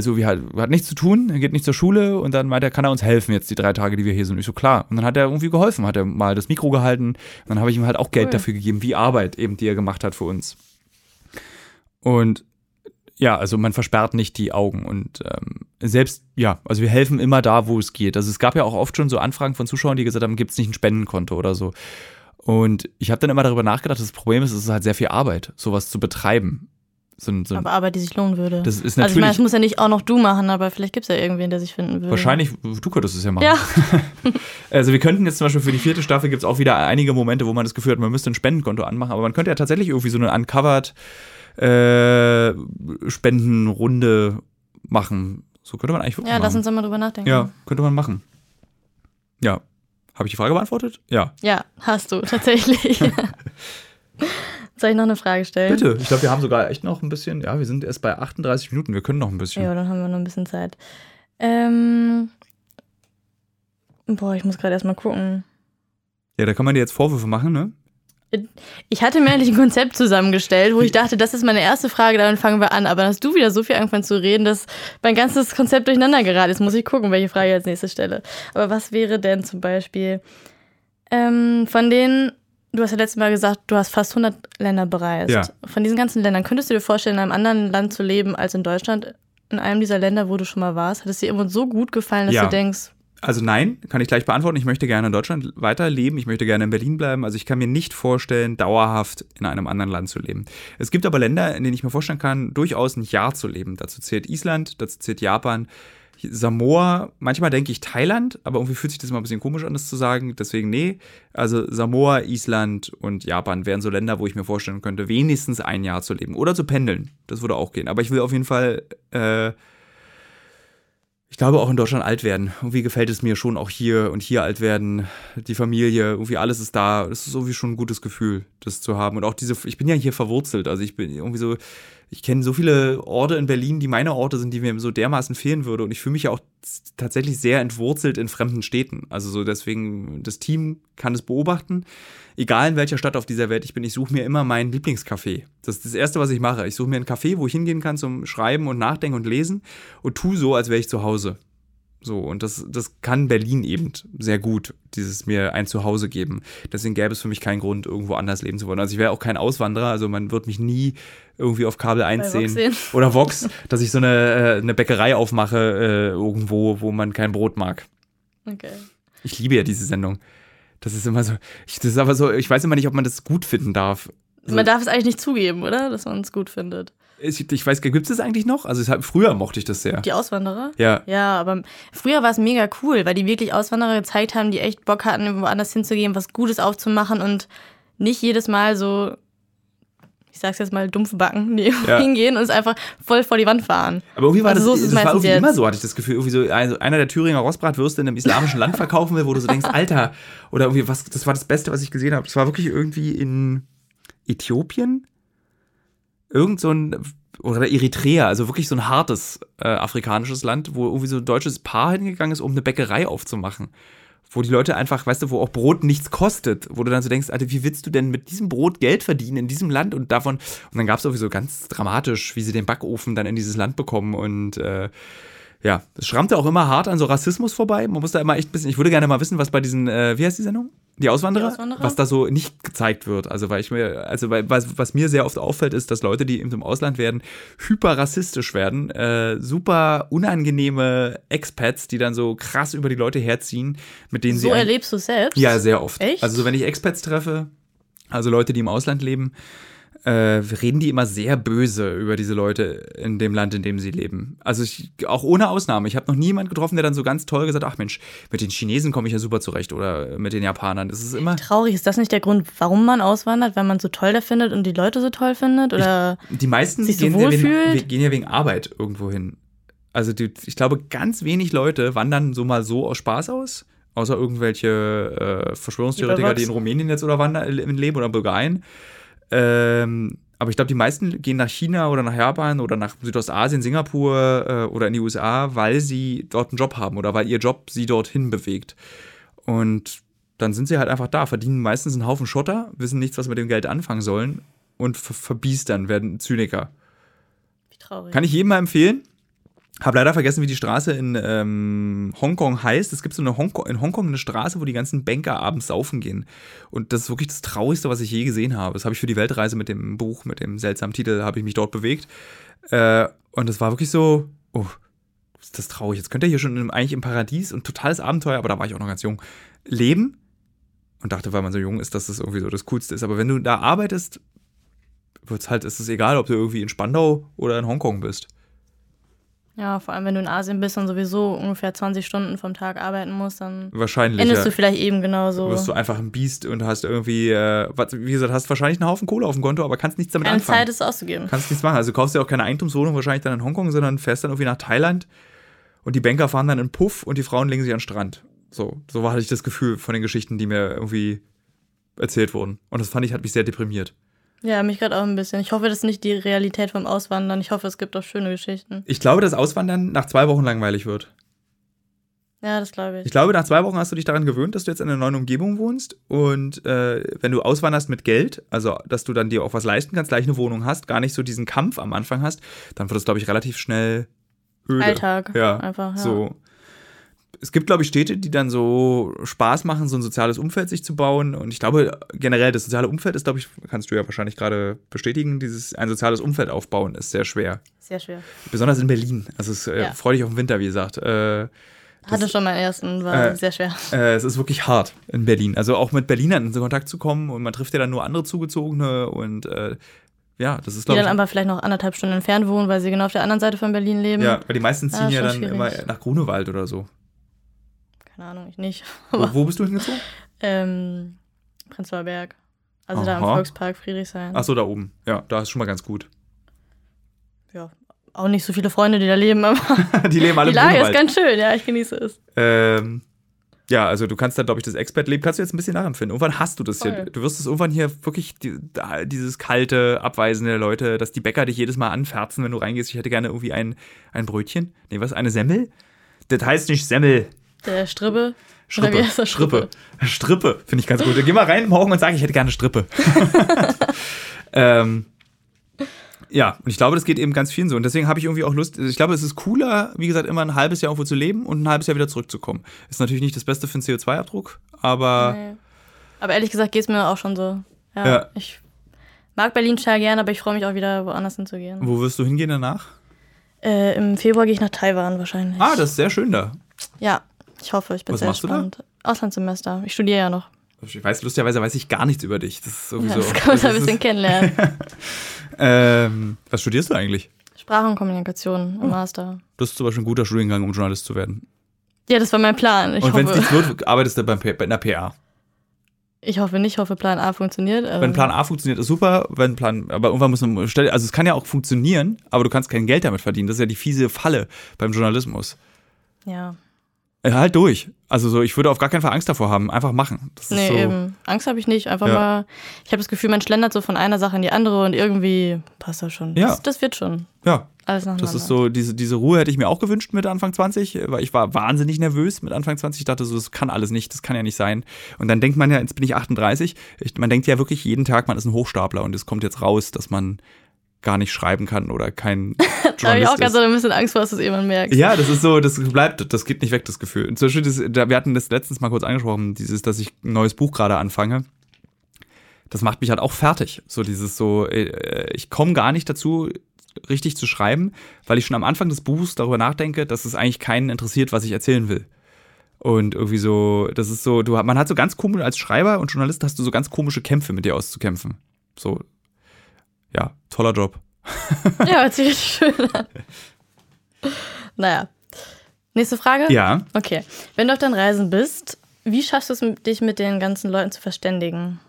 so wie halt, hat nichts zu tun, er geht nicht zur Schule und dann meint er, kann er uns helfen jetzt die drei Tage, die wir hier sind. Ich so, klar. Und dann hat er irgendwie geholfen, hat er mal das Mikro gehalten. Und dann habe ich ihm halt auch Geld cool. dafür gegeben, wie Arbeit eben, die er gemacht hat für uns. Und ja, also man versperrt nicht die Augen und ähm, selbst, ja, also wir helfen immer da, wo es geht. Also es gab ja auch oft schon so Anfragen von Zuschauern, die gesagt haben, gibt es nicht ein Spendenkonto oder so. Und ich habe dann immer darüber nachgedacht, das Problem ist, es ist halt sehr viel Arbeit, sowas zu betreiben. So ein, so ein aber Arbeit, die sich lohnen würde. Das ist natürlich, also ich meine, das muss ja nicht auch noch du machen, aber vielleicht gibt es ja irgendwen, der sich finden würde. Wahrscheinlich, du könntest es ja machen. Ja. [LAUGHS] also wir könnten jetzt zum Beispiel für die vierte Staffel gibt es auch wieder einige Momente, wo man das Gefühl hat, man müsste ein Spendenkonto anmachen, aber man könnte ja tatsächlich irgendwie so eine Uncovered äh, Spendenrunde machen. So könnte man eigentlich wirklich Ja, lass uns mal drüber nachdenken. Ja, könnte man machen. Ja. Habe ich die Frage beantwortet? Ja. Ja, hast du, tatsächlich. [LAUGHS] Soll ich noch eine Frage stellen? Bitte. Ich glaube, wir haben sogar echt noch ein bisschen. Ja, wir sind erst bei 38 Minuten. Wir können noch ein bisschen. Ja, dann haben wir noch ein bisschen Zeit. Ähm. Boah, ich muss gerade erstmal gucken. Ja, da kann man dir jetzt Vorwürfe machen, ne? Ich hatte mir eigentlich ein Konzept zusammengestellt, wo ich dachte, das ist meine erste Frage, damit fangen wir an. Aber dann hast du wieder so viel angefangen zu reden, dass mein ganzes Konzept durcheinander geraten ist. Muss ich gucken, welche Frage ich als nächstes stelle. Aber was wäre denn zum Beispiel ähm, von den Du hast ja letztes Mal gesagt, du hast fast 100 Länder bereist. Ja. Von diesen ganzen Ländern, könntest du dir vorstellen, in einem anderen Land zu leben als in Deutschland? In einem dieser Länder, wo du schon mal warst? Hat es dir immer so gut gefallen, dass ja. du denkst, also nein, kann ich gleich beantworten. Ich möchte gerne in Deutschland weiterleben. Ich möchte gerne in Berlin bleiben. Also ich kann mir nicht vorstellen, dauerhaft in einem anderen Land zu leben. Es gibt aber Länder, in denen ich mir vorstellen kann, durchaus ein Jahr zu leben. Dazu zählt Island, dazu zählt Japan. Samoa, manchmal denke ich Thailand, aber irgendwie fühlt sich das mal ein bisschen komisch an, das zu sagen. Deswegen, nee. Also Samoa, Island und Japan wären so Länder, wo ich mir vorstellen könnte, wenigstens ein Jahr zu leben. Oder zu pendeln. Das würde auch gehen. Aber ich will auf jeden Fall, äh, ich glaube, auch in Deutschland alt werden. Irgendwie gefällt es mir schon auch hier und hier alt werden. Die Familie, irgendwie alles ist da. Das ist irgendwie schon ein gutes Gefühl, das zu haben. Und auch diese, ich bin ja hier verwurzelt. Also ich bin irgendwie so, ich kenne so viele Orte in Berlin, die meine Orte sind, die mir so dermaßen fehlen würde. Und ich fühle mich ja auch tatsächlich sehr entwurzelt in fremden Städten. Also so deswegen, das Team kann es beobachten. Egal in welcher Stadt auf dieser Welt ich bin, ich suche mir immer meinen Lieblingscafé. Das ist das Erste, was ich mache. Ich suche mir ein Café, wo ich hingehen kann zum Schreiben und Nachdenken und Lesen und tue so, als wäre ich zu Hause. So, und das, das kann Berlin eben sehr gut, dieses mir ein Zuhause geben. Deswegen gäbe es für mich keinen Grund, irgendwo anders leben zu wollen. Also ich wäre auch kein Auswanderer, also man wird mich nie irgendwie auf Kabel 1 sehen. sehen. [LAUGHS] Oder Vox, dass ich so eine, äh, eine Bäckerei aufmache äh, irgendwo, wo man kein Brot mag. Okay. Ich liebe ja diese Sendung. Das ist immer so, ich, das ist aber so, ich weiß immer nicht, ob man das gut finden darf. Man darf es eigentlich nicht zugeben, oder? Dass man es gut findet. Ich, ich weiß, gibt es das eigentlich noch? Also es, früher mochte ich das sehr. Die Auswanderer? Ja. Ja, aber früher war es mega cool, weil die wirklich Auswanderer gezeigt haben, die echt Bock hatten, woanders hinzugehen, was Gutes aufzumachen und nicht jedes Mal so, ich sag's jetzt mal, dumpfe Backen [LAUGHS] nee, ja. hingehen und es einfach voll vor die Wand fahren. Aber irgendwie war also das, so das war irgendwie immer so, hatte ich das Gefühl, irgendwie so also einer der Thüringer Rostbratwürste in einem islamischen Land verkaufen will, wo du so denkst, Alter, oder irgendwie was, das war das Beste, was ich gesehen habe. Das war wirklich irgendwie in Äthiopien irgend so ein oder Eritrea, also wirklich so ein hartes äh, afrikanisches Land, wo irgendwie so ein deutsches Paar hingegangen ist, um eine Bäckerei aufzumachen. wo die Leute einfach, weißt du, wo auch Brot nichts kostet, wo du dann so denkst, Alter, wie willst du denn mit diesem Brot Geld verdienen in diesem Land und davon, und dann gab es sowieso ganz dramatisch, wie sie den Backofen dann in dieses Land bekommen und äh, ja, es schrammte auch immer hart an so Rassismus vorbei. Man muss da immer echt ein bisschen, ich würde gerne mal wissen, was bei diesen, äh, wie heißt die Sendung? Die Auswanderer, Die Auswanderer? was da so nicht gezeigt wird. Also, weil ich mir, also weil, was, was mir sehr oft auffällt, ist, dass Leute, die eben im Ausland werden, hyper rassistisch werden, äh, super unangenehme Expats, die dann so krass über die Leute herziehen, mit denen sie So erlebst du selbst? ja, sehr oft. Echt? Also, wenn ich Expats treffe, also Leute, die im Ausland leben, äh, reden die immer sehr böse über diese Leute in dem Land, in dem sie leben. Also ich, auch ohne Ausnahme. Ich habe noch nie jemanden getroffen, der dann so ganz toll gesagt, ach Mensch, mit den Chinesen komme ich ja super zurecht oder mit den Japanern. Es ist immer. Traurig, ist das nicht der Grund, warum man auswandert, weil man so toll da findet und die Leute so toll findet? Oder Die meisten sich so gehen, ja wegen, gehen ja wegen Arbeit irgendwo hin. Also die, ich glaube, ganz wenig Leute wandern so mal so aus Spaß aus. Außer irgendwelche äh, Verschwörungstheoretiker, die in. Rumänien jetzt oder wandern, leben oder in Bulgarien. Ähm, aber ich glaube, die meisten gehen nach China oder nach Japan oder nach Südostasien, Singapur äh, oder in die USA, weil sie dort einen Job haben oder weil ihr Job sie dorthin bewegt. Und dann sind sie halt einfach da, verdienen meistens einen Haufen Schotter, wissen nichts, was mit dem Geld anfangen sollen und ver verbiestern, werden Zyniker. wie traurig. Kann ich jedem mal empfehlen. Hab leider vergessen, wie die Straße in ähm, Hongkong heißt. Es gibt so eine Hongkong, in Hongkong eine Straße, wo die ganzen Banker abends saufen gehen. Und das ist wirklich das Traurigste, was ich je gesehen habe. Das habe ich für die Weltreise mit dem Buch, mit dem seltsamen Titel, habe ich mich dort bewegt. Äh, und es war wirklich so, oh, ist das traurig. Jetzt könnt ihr hier schon im, eigentlich im Paradies und totales Abenteuer, aber da war ich auch noch ganz jung, leben. Und dachte, weil man so jung ist, dass das irgendwie so das Coolste ist. Aber wenn du da arbeitest, wird's halt, ist es egal, ob du irgendwie in Spandau oder in Hongkong bist. Ja, vor allem wenn du in Asien bist und sowieso ungefähr 20 Stunden vom Tag arbeiten musst, dann Wahrscheinlich. endest Ja. du vielleicht eben genauso. wirst du einfach ein Biest und hast irgendwie, äh, wie gesagt, hast wahrscheinlich einen Haufen Kohle auf dem Konto, aber kannst nichts damit Keine anfangen. Zeit, es auszugeben. Kannst nichts machen. Also du kaufst dir auch keine Eigentumswohnung wahrscheinlich dann in Hongkong, sondern fährst dann irgendwie nach Thailand und die Banker fahren dann in Puff und die Frauen legen sich an den Strand. So, so war hatte ich das Gefühl von den Geschichten, die mir irgendwie erzählt wurden. Und das fand ich, hat mich sehr deprimiert. Ja, mich gerade auch ein bisschen. Ich hoffe, das ist nicht die Realität vom Auswandern. Ich hoffe, es gibt auch schöne Geschichten. Ich glaube, dass Auswandern nach zwei Wochen langweilig wird. Ja, das glaube ich. Ich glaube, nach zwei Wochen hast du dich daran gewöhnt, dass du jetzt in einer neuen Umgebung wohnst. Und äh, wenn du auswanderst mit Geld, also dass du dann dir auch was leisten kannst, gleich eine Wohnung hast, gar nicht so diesen Kampf am Anfang hast, dann wird es, glaube ich, relativ schnell öde. Alltag. Ja, Einfach, ja. so. Es gibt, glaube ich, Städte, die dann so Spaß machen, so ein soziales Umfeld sich zu bauen. Und ich glaube, generell, das soziale Umfeld ist, glaube ich, kannst du ja wahrscheinlich gerade bestätigen, dieses ein soziales Umfeld aufbauen ist sehr schwer. Sehr schwer. Besonders in Berlin. Also es äh, Ja. freu dich auf den Winter, wie gesagt. Äh, Hatte schon meinen ersten, war Äh, sehr schwer. äh, es ist wirklich hart in Berlin. Also auch mit Berlinern in Kontakt zu kommen und man trifft ja dann nur andere Zugezogene und äh, ja, das ist Die dann aber vielleicht noch anderthalb Stunden entfernt wohnen, weil sie genau auf der anderen Seite von Berlin leben. Ja, weil die meisten ziehen ja schon dann schwierig. immer nach Grunewald oder so. Keine Ahnung, ich nicht. [LAUGHS] Wo, wo bist du hingezogen? Ähm, Prenzlauer Berg. Also da im Aha. Volkspark Friedrichshain. Ach so, da oben. Ja, da ist schon mal ganz gut. Ja, auch nicht so viele Freunde, die da leben, aber [LAUGHS] die leben alle [LAUGHS] die Lage ist ganz schön. Ja, ich genieße es. Ähm, ja, also du kannst dann, glaube ich, das Expert-Leben kannst du jetzt ein bisschen nachempfinden. Irgendwann hast du das hier. Voll. Du wirst es irgendwann hier wirklich, die, da- dieses kalte, abweisende Leute, dass die Bäcker dich jedes Mal anferzen, wenn du reingehst. Ich hätte gerne irgendwie ein, ein Brötchen. Nee, was? Eine Semmel? Das heißt nicht Semmel. Der. Strippe. Heißt das? Strippe. Strippe, finde ich ganz gut. Geh mal rein morgen und sag, ich hätte gerne Strippe. [LAUGHS] ähm, ja, und ich glaube, das geht eben ganz vielen so. Und deswegen habe ich irgendwie auch Lust. Ich glaube, es ist cooler, wie gesagt, immer ein halbes Jahr irgendwo zu leben und ein halbes Jahr wieder zurückzukommen. Ist natürlich nicht das Beste für den CO2-Abdruck, aber Nee. Aber ehrlich gesagt geht es mir auch schon so. Ja, Ja. Ich mag Berlin total gern, aber ich freue mich auch wieder woanders hinzugehen. wo wirst du hingehen danach? Äh, Im Februar gehe ich nach Taiwan wahrscheinlich. Ah, das ist sehr schön da. Ja, ich hoffe, ich bin Was sehr machst du da? gespannt. Auslandssemester. Ich studiere ja noch. Ich weiß, lustigerweise weiß ich gar nichts über dich. Das ist Ja, sowieso. das kann man da ein bisschen kennenlernen. [LAUGHS] ähm, was studierst du eigentlich? Sprache und Kommunikation Oh. im Master. Das ist zum Beispiel ein guter Studiengang, um Journalist zu werden. Ja, das war mein Plan. Ich und wenn es nichts wird, arbeitest du beim, bei einer PA. ich hoffe nicht, ich hoffe Plan A funktioniert. Wenn Plan A funktioniert, ist super. Wenn Plan, aber irgendwann muss man, stell- also es kann ja auch funktionieren, aber du kannst kein Geld damit verdienen. Das ist ja die fiese Falle beim Journalismus. Ja. Ja, halt durch. Also so, ich würde auf gar keinen Fall Angst davor haben. Einfach machen. Das nee, so, eben. Angst habe ich nicht. Einfach Ja. mal. Ich habe das Gefühl, man schlendert so von einer Sache in die andere und irgendwie passt das schon. Ja. Das, das wird schon. Ja, Alles nacheinander. das ist so, diese, diese Ruhe hätte ich mir auch gewünscht mit Anfang 20, weil ich war wahnsinnig nervös mit Anfang 20. Ich dachte so, das kann alles nicht, das kann ja nicht sein. Und dann denkt man ja, jetzt bin ich 38, ich, man denkt ja wirklich jeden Tag, man ist ein Hochstapler und es kommt jetzt raus, dass man gar nicht schreiben kann oder kein [LAUGHS] Da habe ich auch ganz so ein bisschen Angst vor, dass du es irgendwann merkst. Ja, das ist so, das bleibt, das geht nicht weg, das Gefühl. Zum Beispiel, das, da, wir hatten das letztens mal kurz angesprochen, dieses, dass ich ein neues Buch gerade anfange. Das macht mich halt auch fertig. So dieses so, äh, ich komme gar nicht dazu, richtig zu schreiben, weil ich schon am Anfang des Buchs darüber nachdenke, dass es eigentlich keinen interessiert, was ich erzählen will. Und irgendwie so, das ist so, du, man hat so ganz komisch, als Schreiber und Journalist hast du so ganz komische Kämpfe mit dir auszukämpfen. So, ja, toller Job. Ja, hört sich richtig schön an. Naja. Nächste Frage? Ja. Okay. Wenn du auf deinen Reisen bist, wie schaffst du es, dich mit den ganzen Leuten zu verständigen?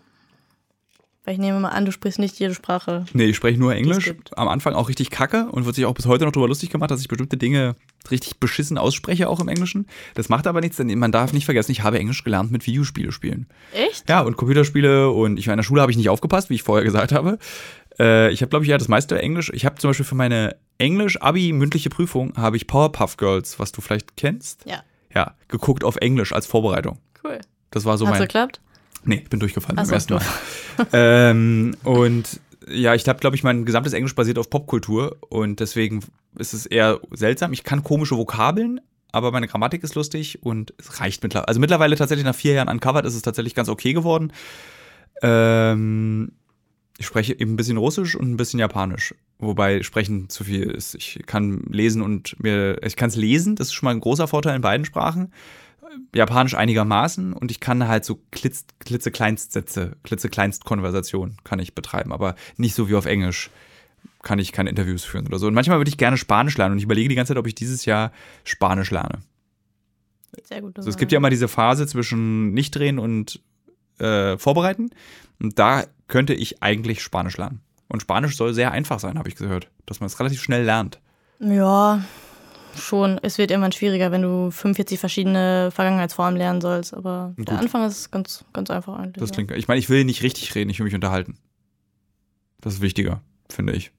Weil ich nehme mal an, du sprichst nicht jede Sprache. Nee, ich spreche nur Englisch. Am Anfang auch richtig kacke und wird sich auch bis heute noch darüber lustig gemacht, dass ich bestimmte Dinge richtig beschissen ausspreche, auch im Englischen. Das macht aber nichts, denn man darf nicht vergessen, ich habe Englisch gelernt mit Videospiele spielen. Echt? Ja, und Computerspiele und ich war in der Schule habe ich nicht aufgepasst, wie ich vorher gesagt habe. Äh, ich habe, glaube ich, ja das meiste Englisch. Ich habe zum Beispiel für meine Englisch-Abi-mündliche Prüfung habe ich Powerpuff Girls, was du vielleicht kennst, Ja. ja, geguckt auf Englisch als Vorbereitung. Cool. Das war so Hat's mein. geklappt? Nee, ich bin durchgefallen Ach beim so, ersten Mal. [LAUGHS] ähm, und ja, ich habe, glaube ich, mein gesamtes Englisch basiert auf Popkultur und deswegen ist es eher seltsam. Ich kann komische Vokabeln, aber meine Grammatik ist lustig und es reicht mittlerweile. Also mittlerweile tatsächlich nach vier Jahren uncovered ist es tatsächlich ganz okay geworden. Ähm, ich spreche eben ein bisschen Russisch und ein bisschen Japanisch. Wobei Sprechen zu viel ist. Ich kann lesen und mir, ich kann es lesen, das ist schon mal ein großer Vorteil in beiden Sprachen. Japanisch einigermaßen und ich kann halt so klitz, klitzekleinstsätze, klitzekleinstkonversationen kann ich betreiben, aber nicht so wie auf Englisch kann ich keine Interviews führen oder so. Und manchmal würde ich gerne Spanisch lernen und ich überlege die ganze Zeit, ob ich dieses Jahr Spanisch lerne. Sehr gut. Also es gibt ja immer diese Phase zwischen nicht drehen und äh, vorbereiten und da könnte ich eigentlich Spanisch lernen. Und Spanisch soll sehr einfach sein, habe ich gehört, dass man es relativ schnell lernt. Ja, schon. Es wird irgendwann schwieriger, wenn du 45 verschiedene Vergangenheitsformen lernen sollst. Aber Gut. der Anfang ist ganz, ganz einfach eigentlich. Das ja. klingt, ich meine, ich will nicht richtig reden, ich will mich unterhalten. Das ist wichtiger, finde ich.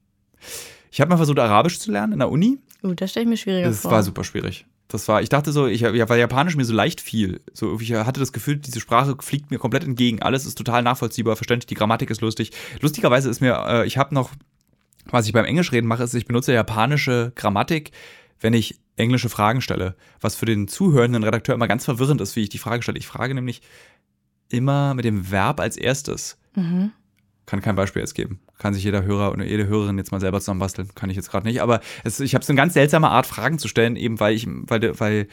Ich habe mal versucht, Arabisch zu lernen in der Uni. Uh, das stelle ich mir schwieriger Das vor. war super schwierig. Das war, ich dachte so, ich, ja, weil Japanisch mir so leicht fiel. So, ich hatte das Gefühl, diese Sprache fliegt mir komplett entgegen. Alles ist total nachvollziehbar, verständlich, die Grammatik ist lustig. Lustigerweise ist mir, äh, ich habe noch, was ich beim Englischreden mache, ist, ich benutze japanische Grammatik, wenn ich englische Fragen stelle. Was für den zuhörenden Redakteur immer ganz verwirrend ist, wie ich die Frage stelle. Ich frage nämlich immer mit dem Verb als erstes. Mhm. Kann kein Beispiel jetzt geben. Kann sich jeder Hörer oder jede Hörerin jetzt mal selber zusammenbasteln. Kann ich jetzt gerade nicht. Aber es, ich habe so eine ganz seltsame Art, Fragen zu stellen, eben weil ich, weil, weil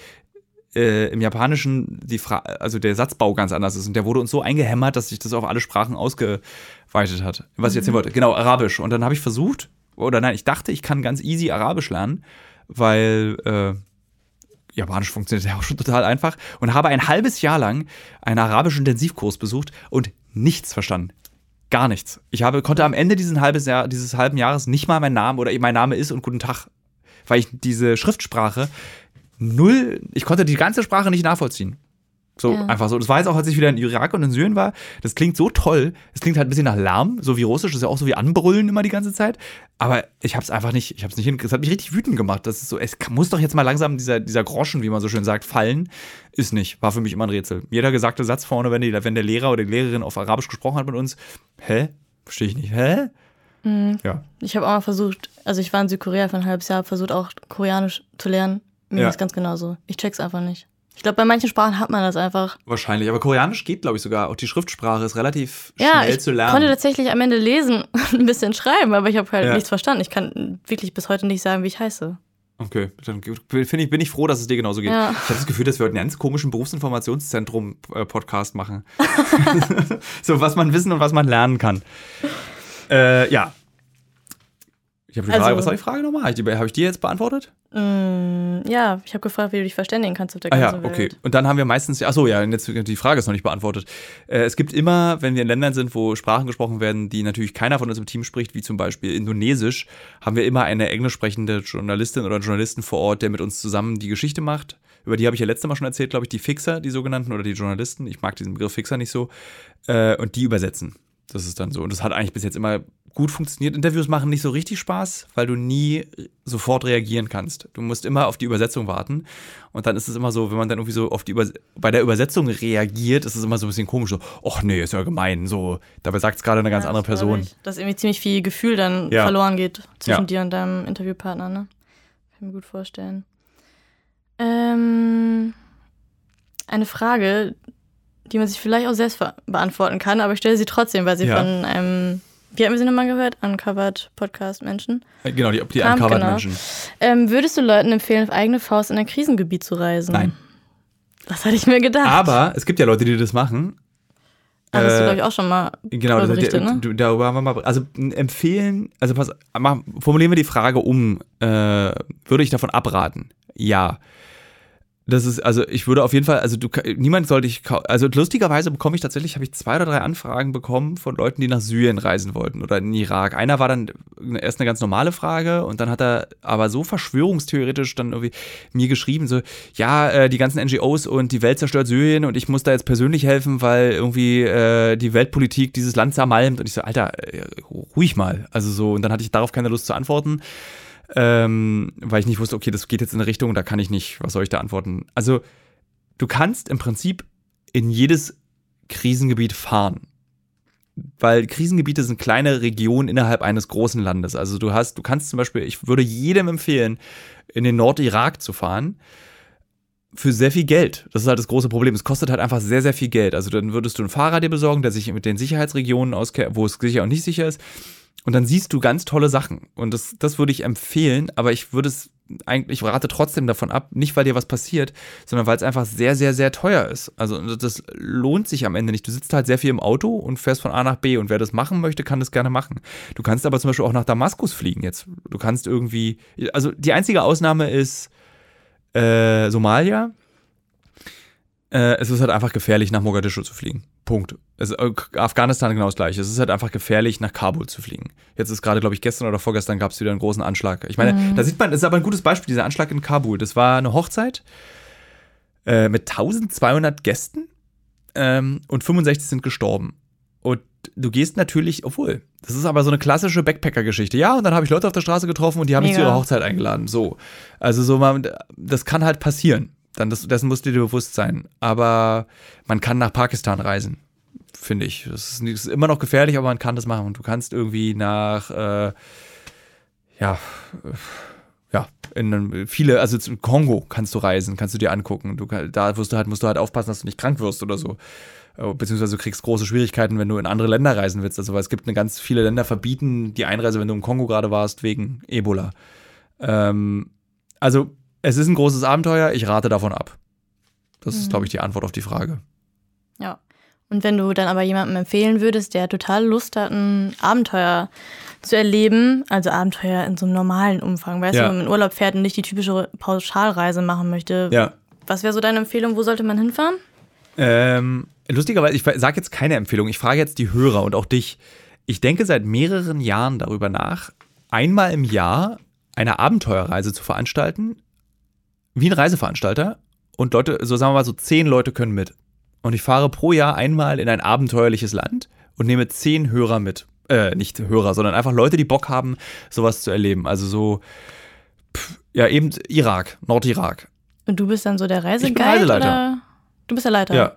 äh, im Japanischen die Fra also der Satzbau ganz anders ist. Und der wurde uns so eingehämmert, dass sich das auf alle Sprachen ausgeweitet hat. Was ich erzählen wollte. Genau, Arabisch. Und dann habe ich versucht, oder nein, ich dachte, ich kann ganz easy Arabisch lernen, weil äh, Japanisch funktioniert ja auch schon total einfach und habe ein halbes Jahr lang einen arabischen Intensivkurs besucht und nichts verstanden. Gar nichts. Ich habe, konnte am Ende dieses, halbes Jahr, dieses halben Jahres nicht mal meinen Namen oder mein Name ist und guten Tag, weil ich diese Schriftsprache null, ich konnte die ganze Sprache nicht nachvollziehen. So Ja. einfach so. Das war jetzt auch, als ich wieder in Irak und in Syrien war. Das klingt so toll. Es klingt halt ein bisschen nach Lärm, so wie Russisch. Das ist ja auch so wie Anbrüllen immer die ganze Zeit. Aber ich habe es einfach nicht, ich habe es nicht hin. Das hat mich richtig wütend gemacht. Das ist so, es muss doch jetzt mal langsam dieser, dieser Groschen, wie man so schön sagt, fallen. Ist nicht. War für mich immer ein Rätsel. Jeder gesagte Satz vorne, wenn, die, wenn der Lehrer oder die Lehrerin auf Arabisch gesprochen hat mit uns, hä? Verstehe ich nicht. Hä? Ja. Ich habe auch mal versucht, also ich war in Südkorea für ein halbes Jahr, versucht auch Koreanisch zu lernen. Mir Ja. ist ganz genauso. Ich check's einfach nicht. Ich glaube, bei manchen Sprachen hat man das einfach. Wahrscheinlich. Aber Koreanisch geht, glaube ich, sogar. Auch die Schriftsprache ist relativ Ja, schnell ich zu lernen. konnte tatsächlich am Ende lesen und [LAUGHS] ein bisschen schreiben, aber ich habe halt Ja. nichts verstanden. Ich kann wirklich bis heute nicht sagen, wie ich heiße. Okay, dann finde ich, bin ich froh, dass es dir genauso geht. Ja. Ich habe das Gefühl, dass wir heute einen ganz komischen Berufsinformationszentrum-Podcast machen. [LAUGHS] [LAUGHS] so, was man wissen und was man lernen kann. Äh, ja. Die Frage, Also- was war die Frage nochmal? Habe ich, die- hab ich die jetzt beantwortet? Mm, ja, ich habe gefragt, wie du dich verständigen kannst auf der Ah ganzen ja, okay. Welt. Und dann haben wir meistens, ach so, ja, jetzt die Frage ist noch nicht beantwortet. Äh, es gibt immer, wenn wir in Ländern sind, wo Sprachen gesprochen werden, die natürlich keiner von uns im Team spricht, wie zum Beispiel Indonesisch, haben wir immer eine englisch sprechende Journalistin oder Journalisten vor Ort, der mit uns zusammen die Geschichte macht, über die habe ich ja letztes Mal schon erzählt, glaube ich, die Fixer, die sogenannten, oder die Journalisten. Ich mag diesen Begriff Fixer nicht so. Äh, und die übersetzen. Das ist dann so. Und das hat eigentlich bis jetzt immer gut funktioniert. Interviews machen nicht so richtig Spaß, weil du nie sofort reagieren kannst. Du musst immer auf die Übersetzung warten. Und dann ist es immer so, wenn man dann irgendwie so auf die Übers bei der Übersetzung reagiert, ist es immer so ein bisschen komisch. So, ach nee, ist ja gemein. So, dabei sagt es gerade eine ganz Ja, andere das glaub Person. Ich, dass irgendwie ziemlich viel Gefühl dann Ja. verloren geht zwischen Ja. dir und deinem Interviewpartner, ne? Kann ich mir gut vorstellen. Ähm, eine Frage, die man sich vielleicht auch selbst beantworten kann, aber ich stelle sie trotzdem, weil sie von einem, wie haben wir sie nochmal gehört? Uncovered Podcast Menschen. Äh, Genau, die, die uncovered genau. Menschen. Ähm, würdest du Leuten empfehlen, auf eigene Faust in ein Krisengebiet zu reisen? Nein. Das hatte ich mir gedacht. Aber es gibt ja Leute, die das machen. Ah, das hast du, äh, glaube ich, auch schon mal Genau, berichtet, ne? darüber haben wir mal. Also empfehlen, also pass, mach, formulieren wir die Frage um. Äh, würde ich davon abraten? Ja. Das ist, also ich würde auf jeden Fall, also du, niemand sollte ich, also lustigerweise bekomme ich tatsächlich, habe ich zwei oder drei Anfragen bekommen von Leuten, die nach Syrien reisen wollten oder in den Irak. Einer war dann erst eine ganz normale Frage und dann hat er aber so verschwörungstheoretisch dann irgendwie mir geschrieben, so, ja, äh, die ganzen NGOs und die Welt zerstört Syrien und ich muss da jetzt persönlich helfen, weil irgendwie äh, die Weltpolitik dieses Land zermalmt. Und ich so, Alter, äh, ruhig mal. Also so, und dann hatte ich darauf keine Lust zu antworten ähm, weil ich nicht wusste, okay, das geht jetzt in eine Richtung, da kann ich nicht, was soll ich da antworten? Also, du kannst im Prinzip in jedes Krisengebiet fahren. Weil Krisengebiete sind kleine Regionen innerhalb eines großen Landes. Also du hast, du kannst zum Beispiel, ich würde jedem empfehlen, in den Nordirak zu fahren für sehr viel Geld. Das ist halt das große Problem. Es kostet halt einfach sehr, sehr viel Geld. Also dann würdest du einen Fahrer dir besorgen, der sich mit den Sicherheitsregionen auskennt, wo es sicher und nicht sicher ist. Und dann siehst du ganz tolle Sachen. Und das, das würde ich empfehlen, aber ich würde es eigentlich, ich rate trotzdem davon ab, nicht weil dir was passiert, sondern weil es einfach sehr, sehr, sehr teuer ist. Also das lohnt sich am Ende nicht. Du sitzt halt sehr viel im Auto und fährst von A nach B und wer das machen möchte, kann das gerne machen. Du kannst aber zum Beispiel auch nach Damaskus fliegen jetzt. Du kannst irgendwie, also die einzige Ausnahme ist äh, Somalia. Äh, es ist halt einfach gefährlich, nach Mogadischu zu fliegen. Punkt. Es, äh, Afghanistan genau das gleiche. Es ist halt einfach gefährlich, nach Kabul zu fliegen. Jetzt ist gerade, glaube ich, gestern oder vorgestern gab es wieder einen großen Anschlag. Ich meine, da sieht man, das ist aber ein gutes Beispiel, dieser Anschlag in Kabul. Das war eine Hochzeit äh, mit 1200 Gästen ähm, und 65 sind gestorben. Und du gehst natürlich, obwohl, das ist aber so eine klassische Backpacker-Geschichte. Ja, und dann habe ich Leute auf der Straße getroffen und die haben mich zu Mega. ihrer Hochzeit eingeladen. So. Also so, man, das kann halt passieren. Dann das, dessen musst du dir bewusst sein. Aber man kann nach Pakistan reisen, finde ich. Das ist, das ist immer noch gefährlich, aber man kann das machen. Und du kannst irgendwie nach, äh, ja, äh, ja, in viele, also zum Kongo kannst du reisen, kannst du dir angucken. Du, da wirst du halt, musst du halt aufpassen, dass du nicht krank wirst oder so. Äh, Beziehungsweise du kriegst große Schwierigkeiten, wenn du in andere Länder reisen willst. Also weil es gibt eine ganz viele Länder verbieten die Einreise, wenn du im Kongo gerade warst, wegen Ebola. Ähm, also es ist ein großes Abenteuer, ich rate davon ab. Das ist, glaube ich, die Antwort auf die Frage. Ja. Und wenn du dann aber jemandem empfehlen würdest, der total Lust hat, ein Abenteuer zu erleben, also Abenteuer in so einem normalen Umfang, weißt Ja. du, wenn man in Urlaub fährt und nicht die typische Pauschalreise machen möchte, Ja. was wäre so deine Empfehlung, wo sollte man hinfahren? Ähm, lustigerweise, ich sage jetzt keine Empfehlung, ich frage jetzt die Hörer und auch dich. Ich denke seit mehreren Jahren darüber nach, einmal im Jahr eine Abenteuerreise zu veranstalten, wie ein Reiseveranstalter. Und Leute, so sagen wir mal, so zehn Leute können mit. Und ich fahre pro Jahr einmal in ein abenteuerliches Land und nehme zehn Hörer mit. Äh, nicht Hörer, sondern einfach Leute, die Bock haben, sowas zu erleben. Also so, pff, ja, eben Irak, Nordirak. Und du bist dann so der Reiseguide? Reiseleiter. Oder? Du bist der Leiter. Ja.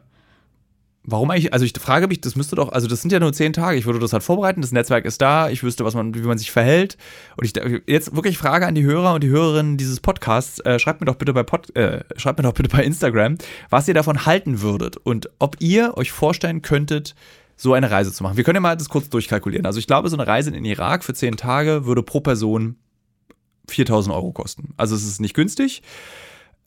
Warum eigentlich? Also ich frage mich, das müsste doch, also das sind ja nur zehn Tage. Ich würde das halt vorbereiten. Das Netzwerk ist da. Ich wüsste, was man, wie man sich verhält. Und ich jetzt wirklich Frage an die Hörer und die Hörerinnen dieses Podcasts. Äh, schreibt mir doch bitte bei Pod, äh, schreibt mir doch bitte bei Instagram, was ihr davon halten würdet und ob ihr euch vorstellen könntet, so eine Reise zu machen. Wir können ja mal das kurz durchkalkulieren. Also ich glaube, so eine Reise in den Irak für zehn Tage würde pro Person 4000 Euro kosten. Also es ist nicht günstig.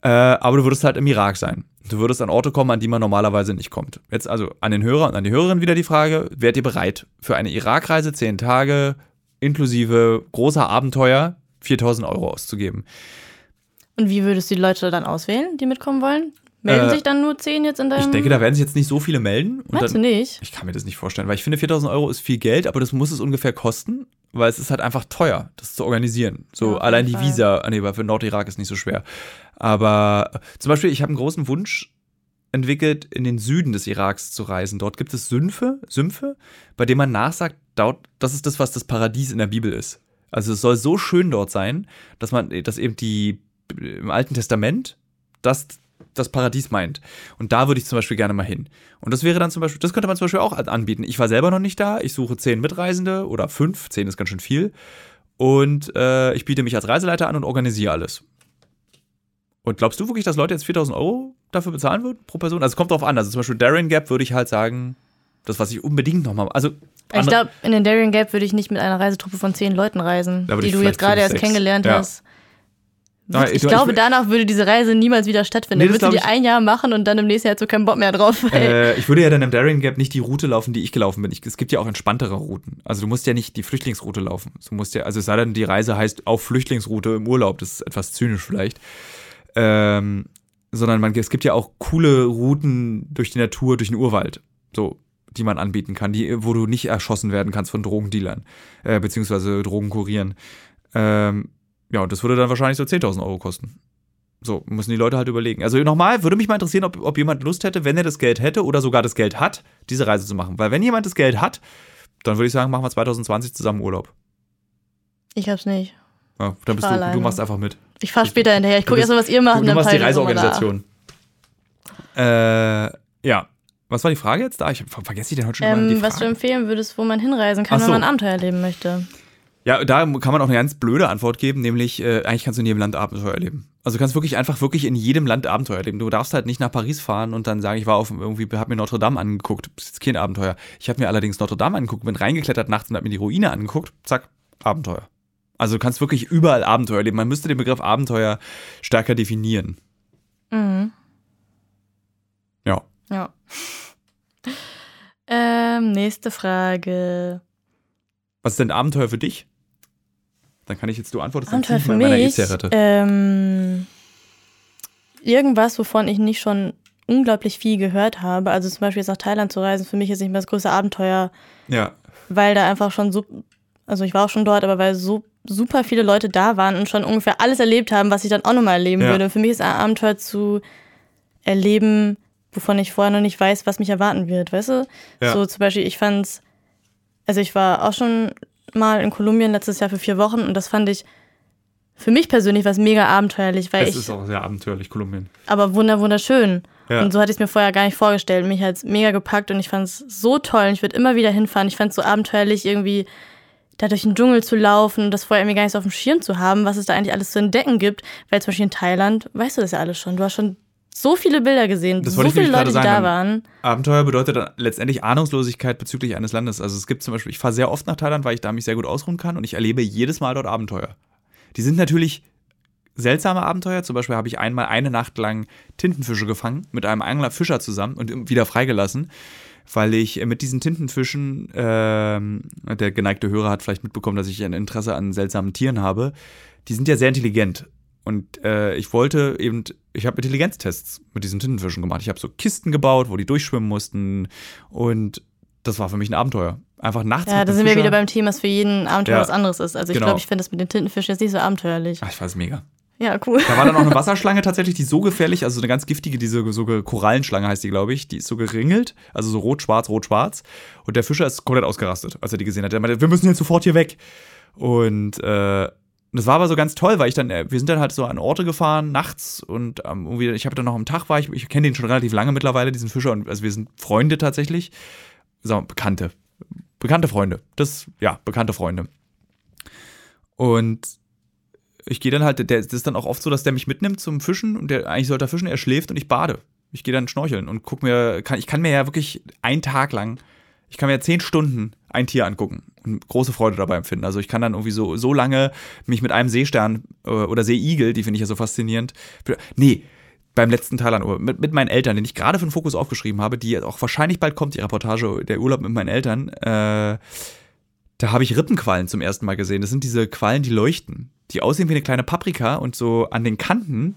Äh, aber du würdest halt im Irak sein. Du würdest an Orte kommen, an die man normalerweise nicht kommt. Jetzt also an den Hörer und an die Hörerin wieder die Frage, wärt ihr bereit für eine Irakreise, zehn Tage, inklusive großer Abenteuer, 4000 Euro auszugeben? Und wie würdest du die Leute dann auswählen, die mitkommen wollen? Melden Äh, sich dann nur zehn jetzt in deinem... Ich denke, da werden sich jetzt nicht so viele melden. Meinst dann, du nicht? Ich kann mir das nicht vorstellen, weil ich finde, 4000 Euro ist viel Geld, aber das muss es ungefähr kosten, weil es ist halt einfach teuer, das zu organisieren. So Ja, allein die Fall. Visa, ah, nee, weil für Nordirak ist nicht so schwer. Aber äh, zum Beispiel, ich habe einen großen Wunsch entwickelt, in den Süden des Iraks zu reisen. Dort gibt es Sümpfe, Sümpfe, bei denen man nachsagt, das ist das, was das Paradies in der Bibel ist. Also es soll so schön dort sein, dass man, dass eben die im Alten Testament das das Paradies meint. Und da würde ich zum Beispiel gerne mal hin. Und das wäre dann zum Beispiel, das könnte man zum Beispiel auch anbieten. Ich war selber noch nicht da. Ich suche zehn Mitreisende oder fünf. Zehn ist ganz schön viel. Und äh, ich biete mich als Reiseleiter an und organisiere alles. Und glaubst du wirklich, dass Leute jetzt 4000 Euro dafür bezahlen würden pro Person? Also es kommt drauf an. Also zum Beispiel Darien Gap würde ich halt sagen, das, was ich unbedingt nochmal. Also Ich glaube, in den Darien Gap würde ich nicht mit einer Reisetruppe von zehn Leuten reisen, die du jetzt gerade erst kennengelernt Ja. hast. Nein, Ich du- glaube, ich- danach würde diese Reise niemals wieder stattfinden. Nee, Dann würdest du die ich- ein Jahr machen und dann im nächsten Jahr hast du keinen Bock mehr drauf. Äh, ich würde ja dann im Darien Gap nicht die Route laufen, die ich gelaufen bin. Ich, es gibt ja auch entspanntere Routen. Also du musst ja nicht die Flüchtlingsroute laufen. Du musst ja, also es sei denn, die Reise heißt auf Flüchtlingsroute im Urlaub. Das ist etwas zynisch vielleicht. Ähm, sondern man, es gibt ja auch coole Routen durch die Natur, durch den Urwald. So, die man anbieten kann, die, wo du nicht erschossen werden kannst von Drogendealern, äh, beziehungsweise Drogenkurieren. Ähm, ja, und das würde dann wahrscheinlich so 10.000 Euro kosten. So, müssen die Leute halt überlegen. Also nochmal, würde mich mal interessieren, ob, ob jemand Lust hätte, wenn er das Geld hätte oder sogar das Geld hat, diese Reise zu machen. Weil wenn jemand das Geld hat, dann würde ich sagen, machen wir 2020 zusammen Urlaub. ich hab's nicht. Ja, dann bist du, du machst einfach mit. Ich fahr später hinterher. Ich gucke erst mal, was ihr macht. Du, du dann machst die. Reiseorganisation. Äh, ja. Was war die Frage jetzt da? Ich ver- vergesse ich denn heute schon mal die Ähm, was du Frage. empfehlen würdest, wo man hinreisen kann, so. wenn man Abenteuer erleben möchte. Ja, da kann man auch eine ganz blöde Antwort geben, nämlich äh, eigentlich kannst du in jedem Land Abenteuer erleben. Also du kannst wirklich einfach wirklich in jedem Land Abenteuer erleben. Du darfst halt nicht nach Paris fahren und dann sagen, ich war auf irgendwie, hab mir Notre Dame angeguckt. Das ist jetzt kein Abenteuer. Ich habe mir allerdings Notre Dame angeguckt, bin reingeklettert nachts und hab mir die Ruine angeguckt. Zack, Abenteuer. Also du kannst wirklich überall Abenteuer erleben. Man müsste den Begriff Abenteuer stärker definieren. Mhm. Ja. Ja. ähm, nächste Frage. Was ist denn Abenteuer für dich? Dann kann ich jetzt, du antwortest dann ich für mich. E-Zigarette. Ähm, irgendwas, wovon ich nicht schon unglaublich viel gehört habe. Also zum Beispiel jetzt nach Thailand zu reisen, für mich ist nicht mehr das größte Abenteuer, Ja. weil da einfach schon so, also ich war auch schon dort, aber weil so super viele Leute da waren und schon ungefähr alles erlebt haben, was ich dann auch nochmal erleben Ja. würde. Und für mich ist ein Abenteuer zu erleben, wovon ich vorher noch nicht weiß, was mich erwarten wird, weißt du? Ja. So zum Beispiel, ich fand's, also ich war auch schon mal in Kolumbien letztes Jahr für vier Wochen und das fand ich für mich persönlich was mega abenteuerlich, weil Es ich ist auch sehr abenteuerlich, Kolumbien. aber wunder wunderschön. Ja. Und so hatte ich es mir vorher gar nicht vorgestellt. Mich hat mega gepackt und ich fand es so toll. Und ich würde immer wieder hinfahren. Ich fand es so abenteuerlich, irgendwie da durch den Dschungel zu laufen und das vorher irgendwie gar nicht so auf dem Schirm zu haben, was es da eigentlich alles zu entdecken gibt. Weil zum Beispiel in Thailand, weißt du das ja alles schon. Du hast schon so viele Bilder gesehen, Das so viele Leute, die da waren. Abenteuer bedeutet dann letztendlich Ahnungslosigkeit bezüglich eines Landes. Also es gibt zum Beispiel, ich fahre sehr oft nach Thailand, weil ich da mich sehr gut ausruhen kann und ich erlebe jedes Mal dort Abenteuer. Die sind natürlich seltsame Abenteuer. Zum Beispiel habe ich einmal eine Nacht lang Tintenfische gefangen mit einem Angler Fischer zusammen und wieder freigelassen, weil ich mit diesen Tintenfischen, ähm, der geneigte Hörer hat vielleicht mitbekommen, dass ich ein Interesse an seltsamen Tieren habe. Die sind ja sehr intelligent. Und äh, ich wollte eben, ich habe Intelligenztests mit diesen Tintenfischen gemacht. Ich habe so Kisten gebaut, wo die durchschwimmen mussten. Und das war für mich ein Abenteuer. Einfach nachts Ja, da sind wir Fischer- wieder beim Thema, dass für jeden Abenteuer Ja. was anderes ist. Also ich Genau. glaube, ich finde das mit den Tintenfischen jetzt nicht so abenteuerlich. Ach, ich fand es mega. Ja, cool. Da war dann auch eine [LAUGHS] Wasserschlange tatsächlich, die so gefährlich, also so eine ganz giftige, diese so ge- Korallenschlange heißt die, glaube ich, die ist so geringelt, also so rot-schwarz, rot-schwarz. Und der Fischer ist komplett ausgerastet, als er die gesehen hat. Er meinte, wir müssen jetzt sofort hier weg. Und äh, das war aber so ganz toll, weil ich dann, äh, wir sind dann halt so an Orte gefahren, nachts und ähm, irgendwie, ich habe dann noch am Tag war ich, ich kenne den schon relativ lange mittlerweile, diesen Fischer, und also wir sind Freunde tatsächlich. Sagen wir, Bekannte. Bekannte Freunde. Das, ja, bekannte Freunde. Und ich gehe dann halt, der, das ist dann auch oft so, dass der mich mitnimmt zum Fischen und der eigentlich sollte er fischen, er schläft und ich bade. Ich gehe dann schnorcheln und guck mir, kann, ich kann mir ja wirklich einen Tag lang, ich kann mir zehn Stunden ein Tier angucken und große Freude dabei empfinden. Also ich kann dann irgendwie so, so lange mich mit einem Seestern äh, oder Seeigel, die finde ich ja so faszinierend. Nee, beim letzten Thailand mit, mit meinen Eltern, den ich gerade für den Fokus aufgeschrieben habe, die auch wahrscheinlich bald kommt, die Reportage, der Urlaub mit meinen Eltern, äh, da habe ich Rippenquallen zum ersten Mal gesehen. Das sind diese Quallen, die leuchten, die aussehen wie eine kleine Paprika und so an den Kanten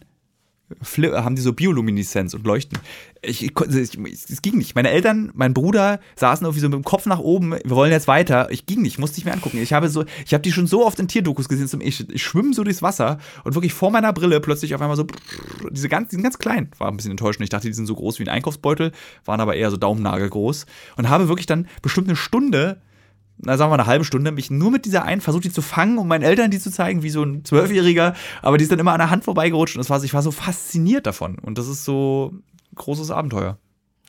haben die so Biolumineszenz und leuchten. Ich, ich, es ging nicht. Meine Eltern, mein Bruder saßen irgendwie so mit dem Kopf nach oben. Wir wollen jetzt weiter. Ich ging nicht, musste ich mir angucken. Ich habe so, ich habe die schon so oft in Tierdokus gesehen. Ich, ich schwimme so durchs Wasser und wirklich vor meiner Brille plötzlich auf einmal so diese ganz, die sind ganz klein. War ein bisschen enttäuschend. Ich dachte, die sind so groß wie ein Einkaufsbeutel, waren aber eher so Daumennagel groß und habe wirklich dann bestimmt eine Stunde na sagen wir eine halbe Stunde, mich nur mit dieser einen versucht, die zu fangen, um meinen Eltern die zu zeigen, wie so ein Zwölfjähriger. Aber die ist dann immer an der Hand vorbeigerutscht und das war, ich war so fasziniert davon. Und das ist so großes Abenteuer.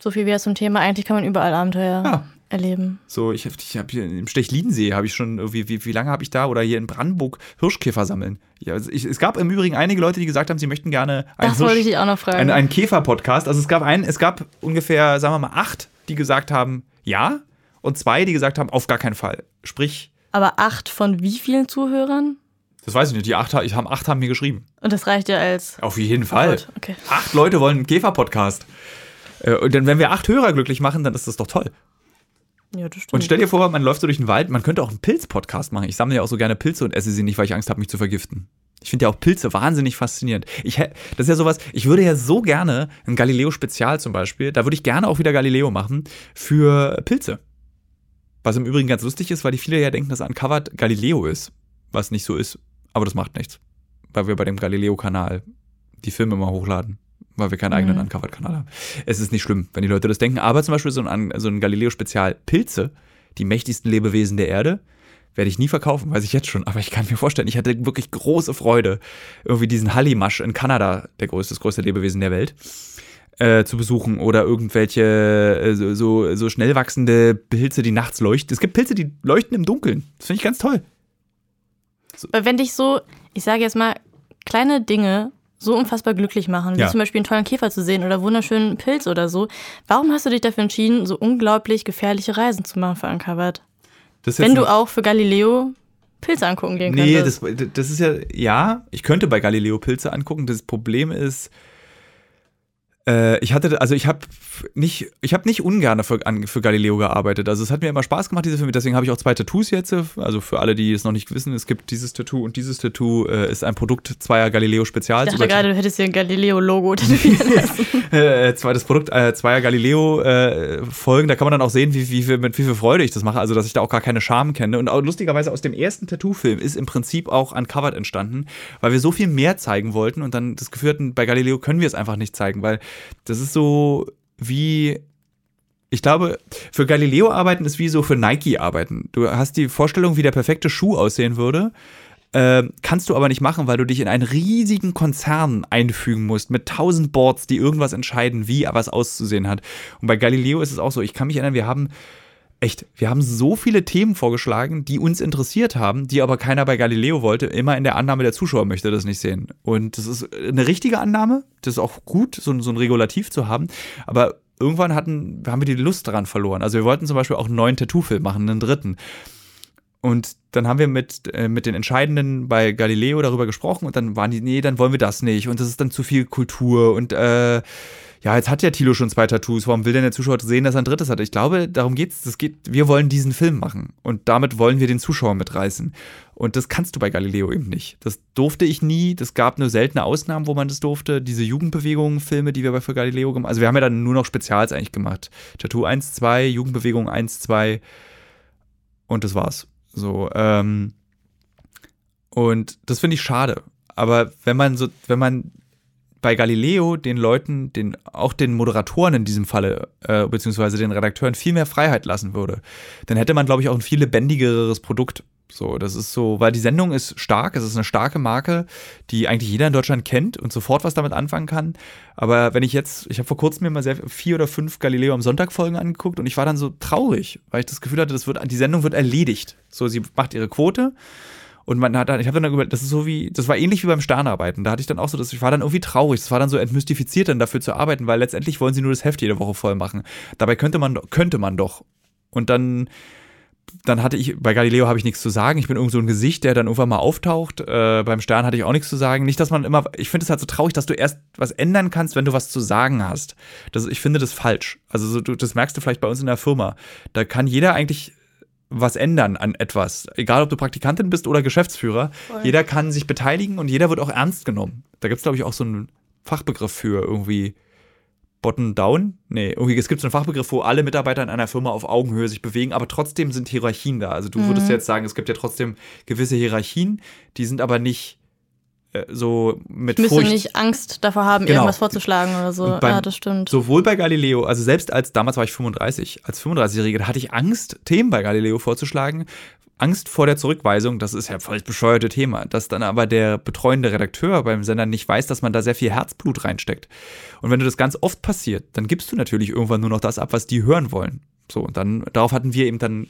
So viel wie zum Thema, eigentlich kann man überall Abenteuer ja. erleben. So, ich habe ich hab hier im Stechlinsee habe ich schon irgendwie, wie, wie lange habe ich da oder hier in Brandenburg Hirschkäfer sammeln. Ja, also ich, es gab im Übrigen einige Leute, die gesagt haben, sie möchten gerne einen, einen, einen Käfer-Podcast. Also es gab einen, es gab ungefähr, sagen wir mal, acht, die gesagt haben, ja, und zwei, die gesagt haben, auf gar keinen Fall. Sprich. Aber acht von wie vielen Zuhörern? Das weiß ich nicht. Die acht, ich haben, acht haben mir geschrieben. Und das reicht ja als. Auf jeden Fall. Okay. Acht Leute wollen einen Käfer-Podcast. Äh, und dann, wenn wir acht Hörer glücklich machen, dann ist das doch toll. Ja, das stimmt. Und stell dir vor, man läuft so durch den Wald, man könnte auch einen Pilz-Podcast machen. Ich sammle ja auch so gerne Pilze und esse sie nicht, weil ich Angst habe, mich zu vergiften. Ich finde ja auch Pilze wahnsinnig faszinierend. Ich, das ist ja sowas, ich würde ja so gerne ein Galileo-Spezial zum Beispiel, da würde ich gerne auch wieder Galileo machen für Pilze. Was im Übrigen ganz lustig ist, weil die viele ja denken, dass Uncovered Galileo ist, was nicht so ist. Aber das macht nichts, weil wir bei dem Galileo-Kanal die Filme immer hochladen, weil wir keinen eigenen mhm. Uncovered-Kanal haben. Es ist nicht schlimm, wenn die Leute das denken. Aber zum Beispiel so ein, so ein Galileo-Spezial Pilze, die mächtigsten Lebewesen der Erde, werde ich nie verkaufen, weiß ich jetzt schon. Aber ich kann mir vorstellen, ich hatte wirklich große Freude, irgendwie diesen Hallimasch in Kanada, der größte, das größte Lebewesen der Welt, äh, zu besuchen oder irgendwelche äh, so, so schnell wachsende Pilze, die nachts leuchten. Es gibt Pilze, die leuchten im Dunkeln. Das finde ich ganz toll. So. Wenn dich so, ich sage jetzt mal, kleine Dinge so unfassbar glücklich machen, wie ja. zum Beispiel einen tollen Käfer zu sehen oder wunderschönen Pilz oder so, warum hast du dich dafür entschieden, so unglaublich gefährliche Reisen zu machen für Uncovered? Wenn du auch für Galileo Pilze angucken gehen könntest. Nee, das, das ist ja, ja, ich könnte bei Galileo Pilze angucken. Das Problem ist, ich hatte, also ich habe nicht, ich habe nicht ungern für, für Galileo gearbeitet. Also es hat mir immer Spaß gemacht, diese Filme. Deswegen habe ich auch zwei Tattoos jetzt. Also für alle, die es noch nicht wissen, es gibt dieses Tattoo und dieses Tattoo äh, ist ein Produkt zweier Galileo Spezials. Ich dachte gerade, du hättest hier ein Galileo-Logo tätowieren [LAUGHS] lassen. äh, das Produkt äh, zweier Galileo-Folgen. da kann man dann auch sehen, wie, wie, mit wie viel Freude ich das mache. Also dass ich da auch gar keine Scham kenne. Und auch lustigerweise aus dem ersten Tattoo-Film ist im Prinzip auch Uncovered entstanden, weil wir so viel mehr zeigen wollten und dann das Gefühl hatten, bei Galileo können wir es einfach nicht zeigen, weil das ist so wie ich glaube, für Galileo arbeiten ist wie so für Nike arbeiten. Du hast die Vorstellung, wie der perfekte Schuh aussehen würde. Äh, kannst du aber nicht machen, weil du dich in einen riesigen Konzern einfügen musst mit tausend Boards, die irgendwas entscheiden, wie was auszusehen hat. Und bei Galileo ist es auch so. Ich kann mich erinnern, wir haben echt, wir haben so viele Themen vorgeschlagen, die uns interessiert haben, die aber keiner bei Galileo wollte, immer in der Annahme, der Zuschauer möchte das nicht sehen. Und das ist eine richtige Annahme, das ist auch gut, so, so ein Regulativ zu haben, aber irgendwann hatten, haben wir die Lust daran verloren. Also wir wollten zum Beispiel auch einen neuen Tattoo-Film machen, einen dritten. Und dann haben wir mit, äh, mit den Entscheidenden bei Galileo darüber gesprochen und dann waren die, nee, dann wollen wir das nicht. Und das ist dann zu viel Kultur und äh, ja, jetzt hat ja Tilo schon zwei Tattoos, warum will denn der Zuschauer sehen, dass er ein drittes hat? Ich glaube, darum geht's. Das geht, wir wollen diesen Film machen und damit wollen wir den Zuschauer mitreißen. Und das kannst du bei Galileo eben nicht. Das durfte ich nie. Das gab nur seltene Ausnahmen, wo man das durfte. Diese Jugendbewegungen, Filme, die wir bei für Galileo gemacht haben. Also wir haben ja dann nur noch Spezials eigentlich gemacht. Tattoo 1, 2, Jugendbewegung 1, 2 und das war's. So, ähm, und das finde ich schade. Aber wenn man so, wenn man bei Galileo den Leuten, den, auch den Moderatoren in diesem Falle, äh, beziehungsweise den Redakteuren viel mehr Freiheit lassen würde, dann hätte man, glaube ich, auch ein viel lebendigeres Produkt. So, das ist so, weil die Sendung ist stark, es ist eine starke Marke, die eigentlich jeder in Deutschland kennt und sofort was damit anfangen kann. Aber wenn ich jetzt, ich habe vor kurzem mir mal sehr, vier oder fünf Galileo am Sonntag Folgen angeguckt und ich war dann so traurig, weil ich das Gefühl hatte, das wird, die Sendung wird erledigt. So, sie macht ihre Quote und man hat dann, ich habe dann überlegt, das ist so wie, das war ähnlich wie beim Sternarbeiten. Da hatte ich dann auch so, dass ich war dann irgendwie traurig. Das war dann so entmystifiziert, dann dafür zu arbeiten, weil letztendlich wollen sie nur das Heft jede Woche voll machen. Dabei könnte man, könnte man doch. Und dann, dann hatte ich, bei Galileo habe ich nichts zu sagen. Ich bin irgend so ein Gesicht, der dann irgendwann mal auftaucht. Äh, beim Stern hatte ich auch nichts zu sagen. Nicht, dass man immer, ich finde es halt so traurig, dass du erst was ändern kannst, wenn du was zu sagen hast. Das, ich finde das falsch. Also so, du, das merkst du vielleicht bei uns in der Firma. Da kann jeder eigentlich was ändern an etwas. Egal, ob du Praktikantin bist oder Geschäftsführer. Voll. Jeder kann sich beteiligen und jeder wird auch ernst genommen. Da gibt es, glaube ich, auch so ein Fachbegriff für irgendwie Bottom Down? Nee, irgendwie, es gibt so einen Fachbegriff, wo alle Mitarbeiter in einer Firma auf Augenhöhe sich bewegen, aber trotzdem sind Hierarchien da. Also du würdest Mhm. jetzt sagen, es gibt ja trotzdem gewisse Hierarchien, die sind aber nicht so mit Ich müsste Furcht. nicht Angst davor haben, Genau. irgendwas vorzuschlagen oder so. Beim- Ja, das stimmt. Sowohl bei Galileo, also selbst als, damals war ich 35, als 35-Jähriger, da hatte ich Angst, Themen bei Galileo vorzuschlagen. Angst vor der Zurückweisung, das ist ja voll das bescheuerte Thema. Dass dann aber der betreuende Redakteur beim Sender nicht weiß, dass man da sehr viel Herzblut reinsteckt. Und wenn du das ganz oft passiert, dann gibst du natürlich irgendwann nur noch das ab, was die hören wollen. So, und dann, darauf hatten wir eben dann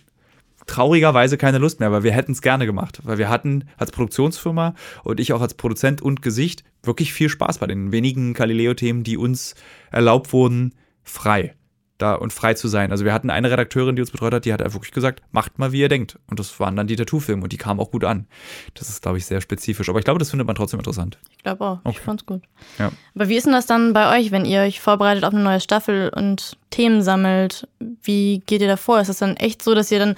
traurigerweise keine Lust mehr, weil wir hätten es gerne gemacht. Weil wir hatten als Produktionsfirma und ich auch als Produzent und Gesicht wirklich viel Spaß bei den wenigen Galileo-Themen, die uns erlaubt wurden, frei da und frei zu sein. Also wir hatten eine Redakteurin, die uns betreut hat, die hat einfach wirklich gesagt, macht mal, wie ihr denkt. Und das waren dann die Tattoo-Filme und die kamen auch gut an. Das ist, glaube ich, sehr spezifisch. Aber ich glaube, das findet man trotzdem interessant. Ich glaube auch. Ich Okay. fand's gut. Ja. Aber wie ist denn das dann bei euch, wenn ihr euch vorbereitet auf eine neue Staffel und Themen sammelt? Wie geht ihr da vor? Ist es dann echt so, dass ihr dann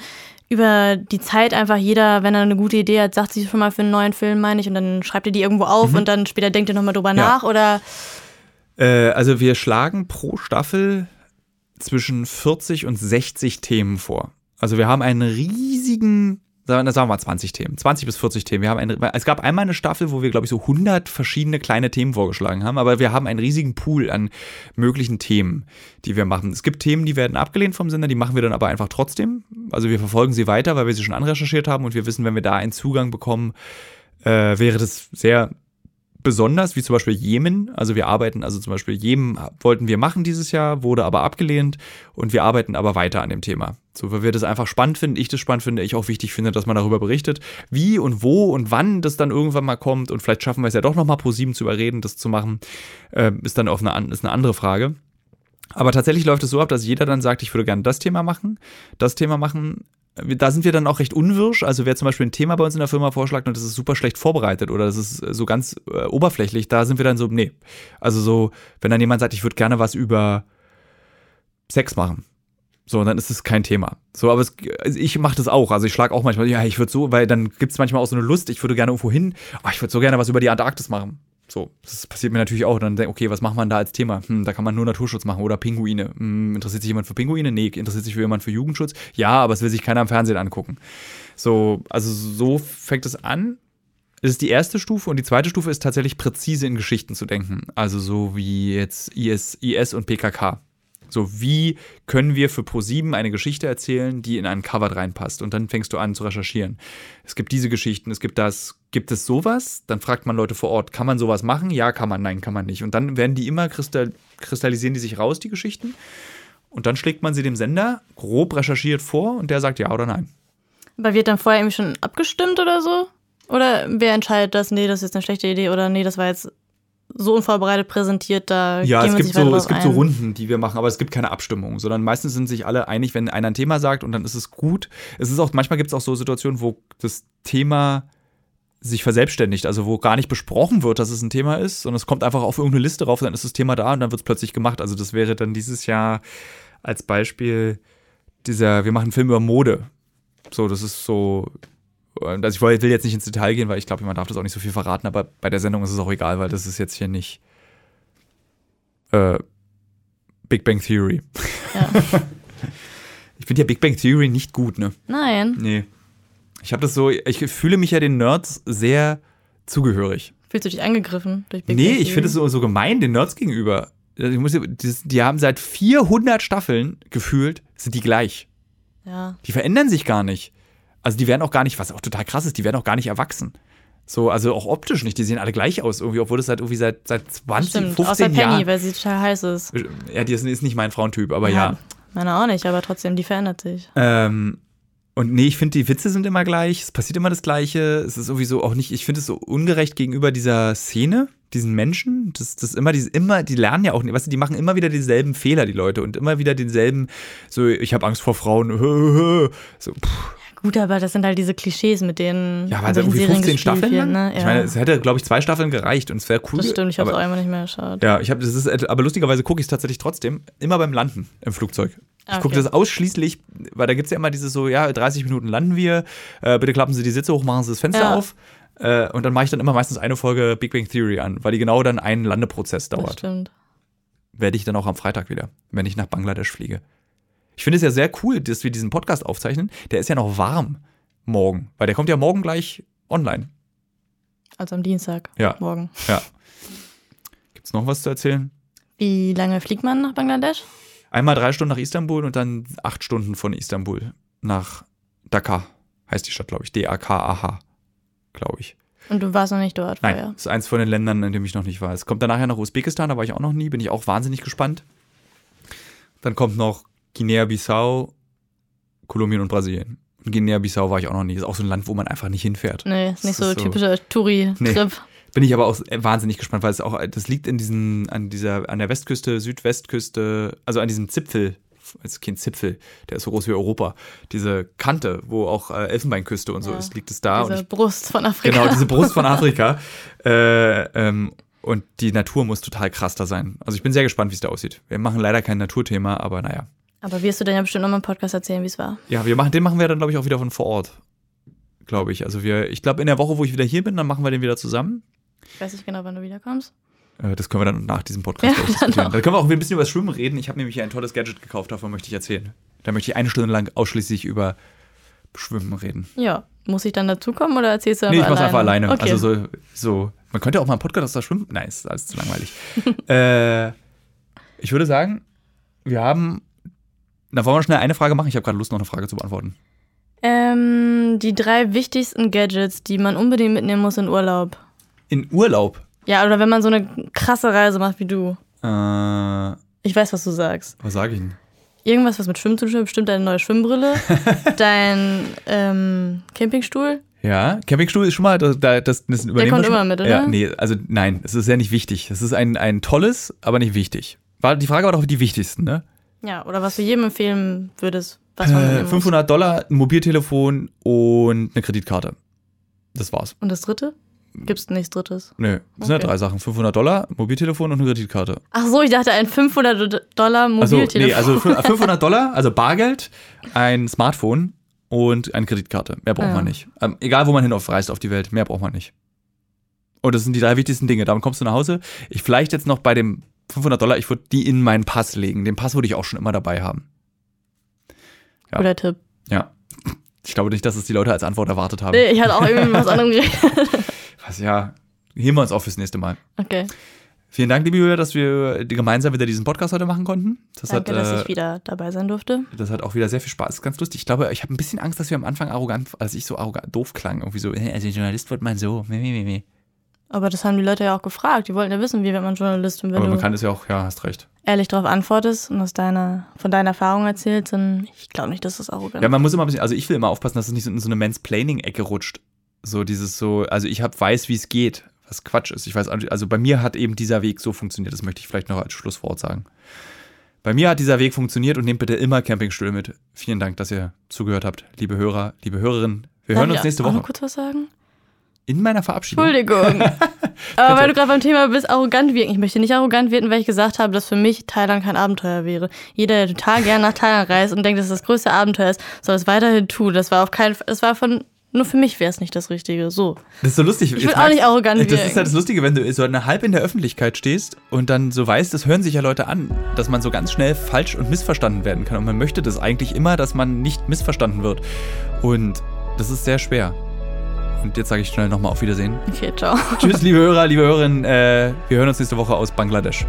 über die Zeit einfach jeder, wenn er eine gute Idee hat, sagt sich schon mal für einen neuen Film, meine ich, und dann schreibt ihr die irgendwo auf und dann später denkt ihr nochmal drüber Mhm. Ja. nach? Oder Äh, also wir schlagen pro Staffel zwischen 40 und 60 Themen vor. Also wir haben einen riesigen, sagen wir mal 20 Themen, 20 bis 40 Themen. Wir haben eine, es gab einmal eine Staffel, wo wir, glaube ich, so 100 verschiedene kleine Themen vorgeschlagen haben, aber wir haben einen riesigen Pool an möglichen Themen, die wir machen. Es gibt Themen, die werden abgelehnt vom Sender, die machen wir dann aber einfach trotzdem. Also wir verfolgen sie weiter, weil wir sie schon anrecherchiert haben und wir wissen, wenn wir da einen Zugang bekommen, äh, wäre das sehr besonders, wie zum Beispiel Jemen. Also wir arbeiten, also zum Beispiel Jemen wollten wir machen dieses Jahr, wurde aber abgelehnt und wir arbeiten aber weiter an dem Thema. So, weil wir das einfach spannend finden, ich das spannend finde, ich auch wichtig finde, dass man darüber berichtet, wie und wo und wann das dann irgendwann mal kommt und vielleicht schaffen wir es ja doch nochmal pro sieben zu überreden, das zu machen, äh, ist dann auf eine, ist eine andere Frage. Aber tatsächlich läuft es so ab, dass jeder dann sagt, ich würde gerne das Thema machen, das Thema machen. Da sind wir dann auch recht unwirsch. Also wer zum Beispiel ein Thema bei uns in der Firma vorschlägt und das ist super schlecht vorbereitet oder das ist so ganz äh, oberflächlich, da sind wir dann so, nee. Also so, wenn dann jemand sagt, ich würde gerne was über Sex machen. So, dann ist es kein Thema. So, aber es, also ich mache das auch. Also ich schlage auch manchmal, ja, ich würde so, weil dann gibt es manchmal auch so eine Lust, ich würde gerne irgendwo hin, ah, ich würde so gerne was über die Antarktis machen. So, das passiert mir natürlich auch. Dann denke okay, was macht man da als Thema? Hm, da kann man nur Naturschutz machen oder Pinguine. Hm, interessiert sich jemand für Pinguine? Nee, interessiert sich jemand für Jugendschutz? Ja, aber es will sich keiner am Fernsehen angucken. So, also so fängt es an. Das ist die erste Stufe und die zweite Stufe ist tatsächlich präzise in Geschichten zu denken. Also so wie jetzt IS, IS und PKK. So, wie können wir für Pro7 eine Geschichte erzählen, die in einen Cover reinpasst? Und dann fängst du an zu recherchieren. Es gibt diese Geschichten, es gibt das, gibt es sowas? Dann fragt man Leute vor Ort, kann man sowas machen? Ja, kann man, nein, kann man nicht. Und dann werden die immer kristall, kristallisieren die sich raus, die Geschichten. Und dann schlägt man sie dem Sender grob recherchiert vor und der sagt ja oder nein. aber wird dann vorher irgendwie schon abgestimmt oder so? Oder wer entscheidet das? Nee, das ist jetzt eine schlechte Idee oder nee, das war jetzt so unvorbereitet präsentiert, da Ja, gehen es gibt, so, es drauf gibt so ein. Runden, die wir machen, aber es gibt keine Abstimmung, sondern meistens sind sich alle einig, wenn einer ein Thema sagt und dann ist es gut. Es ist auch, manchmal gibt es auch so Situationen, wo das Thema sich verselbstständigt, also wo gar nicht besprochen wird, dass es ein Thema ist, sondern es kommt einfach auf irgendeine Liste rauf, dann ist das Thema da und dann wird es plötzlich gemacht. Also das wäre dann dieses Jahr als Beispiel dieser, wir machen einen Film über Mode. So, das ist so, also ich will jetzt nicht ins Detail gehen, weil ich glaube, man darf das auch nicht so viel verraten, aber bei der Sendung ist es auch egal, weil das ist jetzt hier nicht äh, Big Bang Theory. Ja. [LAUGHS] Ich finde ja Big Bang Theory nicht gut, ne? Nein, Nee. Ich habe das so, ich fühle mich ja den Nerds sehr zugehörig. fühlst du dich angegriffen durch Big nee, Bang ich finde Theory? es so, so gemein den Nerds gegenüber. Ich muss, die, die haben seit 400 Staffeln gefühlt, sind die gleich. Ja. Die verändern sich gar nicht. Also die werden auch gar nicht, was auch total krass ist, die werden auch gar nicht erwachsen. So, also auch optisch nicht, die sehen alle gleich aus irgendwie, obwohl das seit irgendwie seit, seit 20, Stimmt, 15 außer Penny, Jahren. weil sie total heiß ist. Ja, die ist, ist nicht mein Frauentyp, aber ja. Meine auch nicht, aber trotzdem, die verändert sich. Ähm, und nee, ich finde, die Witze sind immer gleich, es passiert immer das Gleiche. Es ist sowieso auch nicht, ich finde es so ungerecht gegenüber dieser Szene, diesen Menschen. Das, das immer, die, immer, die lernen ja auch, weißt du, die machen immer wieder dieselben Fehler, die Leute, und immer wieder denselben, so, ich habe Angst vor Frauen, [LAUGHS] so, pff, Gut, aber das sind halt diese Klischees, mit denen ja, weil solchen irgendwie Serien 15 gespielt Staffeln wird, ne? Ich Ja. meine, es hätte, glaube ich, zwei Staffeln gereicht und es wäre cool. das stimmt, ich habe es auch immer nicht mehr geschaut. Ja, ich habe das ist aber lustigerweise gucke ich es tatsächlich trotzdem immer beim Landen im Flugzeug. Ich gucke Okay. das ausschließlich, weil da gibt es ja immer dieses so, ja, 30 Minuten landen wir, äh, bitte klappen Sie die Sitze hoch, machen Sie das Fenster Ja. auf. Äh, und dann mache ich dann immer meistens eine Folge Big Bang Theory an, weil die genau dann einen Landeprozess Das dauert. stimmt. Werde ich dann auch am Freitag wieder, wenn ich nach Bangladesch fliege. Ich finde es ja sehr cool, dass wir diesen Podcast aufzeichnen. Der ist ja noch warm morgen, weil der kommt ja morgen gleich online. Also am Dienstag. Ja. Morgen. Ja. Gibt es noch was zu erzählen? Wie lange fliegt man nach Bangladesch? Einmal drei Stunden nach Istanbul und dann acht Stunden von Istanbul nach Dhaka. Heißt die Stadt, glaube ich. D-A-K-A-H, glaube ich. Und du warst noch nicht dort Nein, vorher. das ist eins von den Ländern, in dem ich noch nicht war. Es kommt dann nachher noch Usbekistan, da war ich auch noch nie, bin ich auch wahnsinnig gespannt. Dann kommt noch Guinea-Bissau, Kolumbien und Brasilien. Guinea-Bissau war ich auch noch nie. Ist auch so ein Land, wo man einfach nicht hinfährt. Nee, ist nicht Das so ist so- typischer Touri-Trip. Bin ich aber auch wahnsinnig gespannt, weil es auch, das liegt in diesen, an dieser, an der Westküste, Südwestküste, also an diesem Zipfel, ist kein Zipfel, der ist so groß wie Europa, diese Kante, wo auch äh, Elfenbeinküste und so Ja. ist, liegt es da. Diese ich, Brust von Afrika. genau, diese Brust von [LAUGHS] Afrika. äh, ähm, und die Natur muss total krass da sein. Also ich bin sehr gespannt, wie es da aussieht. Wir machen leider kein Naturthema, aber naja. Aber wirst du dann ja bestimmt nochmal im Podcast erzählen, wie es war. Ja, wir machen, den machen wir dann, glaube ich, auch wieder von vor Ort. Glaube ich. Also wir, ich glaube, in der Woche, wo ich wieder hier bin, dann machen wir den wieder zusammen. Ich weiß nicht genau, wann du wiederkommst. Äh, Das können wir dann nach diesem Podcast Ja, [LAUGHS] diskutieren. dann. Da können wir auch ein bisschen über das Schwimmen reden. Ich habe nämlich hier ein tolles Gadget gekauft, davon möchte ich erzählen. Da möchte ich eine Stunde lang ausschließlich über Schwimmen reden. Ja. Muss ich dann dazukommen oder erzählst du Nee, ich einfach mach's einfach alleine. Okay. Also so, so, man könnte auch mal einen Podcast aus der Schwimmen. Nein, ist alles zu langweilig. [LAUGHS] äh, ich würde sagen, wir haben. Da wollen wir schnell eine Frage machen. Ich habe gerade Lust, noch eine Frage zu beantworten. ähm, die drei wichtigsten Gadgets, die man unbedingt mitnehmen muss in Urlaub. In Urlaub. Ja, oder wenn man so eine krasse Reise macht wie du. Äh, was Ich weiß, was du sagst. sage ich denn? Irgendwas, was mit Schwimmen zu tun hat, bestimmt deine neue Schwimmbrille, [LAUGHS] dein ähm, Campingstuhl. Ja, Campingstuhl ist schon mal, das, das, das, übernehmen kommt wir schon. immer mit, oder? Ja, nee, also nein, es ist ja nicht wichtig. Es ist ein, ein tolles, aber nicht wichtig. War, die Frage war doch die wichtigsten, ne? Ja, oder was du jedem empfehlen würdest, was man Äh, mitnehmen muss. 500 Dollar, ein Mobiltelefon und eine Kreditkarte. Das war's. Und das dritte? Gibt's nichts drittes? Nö, das sind ja drei Sachen. 500 Dollar, Mobiltelefon und eine Kreditkarte. Ach so, ich dachte ein 500 Dollar Also, Mobiltelefon. nee, also fü- 500 Dollar, also Bargeld, ein Smartphone und eine Kreditkarte. Mehr braucht Ja. man nicht. Ähm, egal, wo man hin reist auf die Welt, mehr braucht man nicht. Und das sind die drei wichtigsten Dinge. Damit kommst du nach Hause. Ich vielleicht jetzt noch bei dem 500 Dollar, ich würde die in meinen Pass legen. Den Pass würde ich auch schon immer dabei haben. ja. Guter Tipp. Ja. Ich glaube nicht, dass es die Leute als Antwort erwartet haben. Nee, ich hatte auch irgendwie was anderem geredet. [LAUGHS] Was ja, heben wir uns auf fürs nächste Mal. Okay. Vielen Dank, liebe Julia, dass wir gemeinsam wieder diesen Podcast heute machen konnten. Das Danke, hat, dass äh, ich wieder dabei sein durfte. Das hat auch wieder sehr viel Spaß. Das ist ganz lustig. Ich glaube, ich habe ein bisschen Angst, dass wir am Anfang arrogant, als ich so arrogant, doof klang. Irgendwie so, also Journalist wird man so. meh, meh, meh. Aber das haben die Leute ja auch gefragt. Die wollten ja wissen, wie wird man Journalist. Und wenn Aber man kann es ja auch, ja, hast recht. ehrlich darauf antwortest und aus deiner, von deiner Erfahrung erzählst, dann ich glaube nicht, dass das arrogant Ja, man muss immer ein bisschen, also ich will immer aufpassen, dass es nicht so in so eine Mansplaining-Ecke rutscht. So dieses so, also ich hab, weiß, wie es geht, was Quatsch ist. Ich weiß, also bei mir hat eben dieser Weg so funktioniert. Das möchte ich vielleicht noch als Schlusswort sagen. Bei mir hat dieser Weg funktioniert und nehmt bitte immer Campingstühle mit. Vielen Dank, dass ihr zugehört habt, liebe Hörer, liebe Hörerinnen. Wir hören Darf uns ich nächste Woche. noch kurz was sagen? In meiner Verabschiedung. Entschuldigung. [LAUGHS] Aber weil du gerade beim Thema bist, arrogant wirken. Ich möchte nicht arrogant wirken, weil ich gesagt habe, dass für mich Thailand kein Abenteuer wäre. Jeder, der total gerne nach Thailand reist und denkt, dass es das größte Abenteuer ist, soll es weiterhin tun. Das war auf keinen Fall, das war von, nur für mich wäre es nicht das Richtige. So. Das ist so lustig. Ich will auch nicht arrogant Das wirken. ist halt das Lustige, wenn du so eine halb in der Öffentlichkeit stehst und dann so weißt, das hören sich ja Leute an, dass man so ganz schnell falsch und missverstanden werden kann. Und man möchte das eigentlich immer, dass man nicht missverstanden wird. Und das ist sehr schwer. Und jetzt sage ich schnell nochmal auf Wiedersehen. Okay, ciao. Tschüss, liebe Hörer, liebe Hörerinnen. Äh, wir hören uns nächste Woche aus Bangladesch.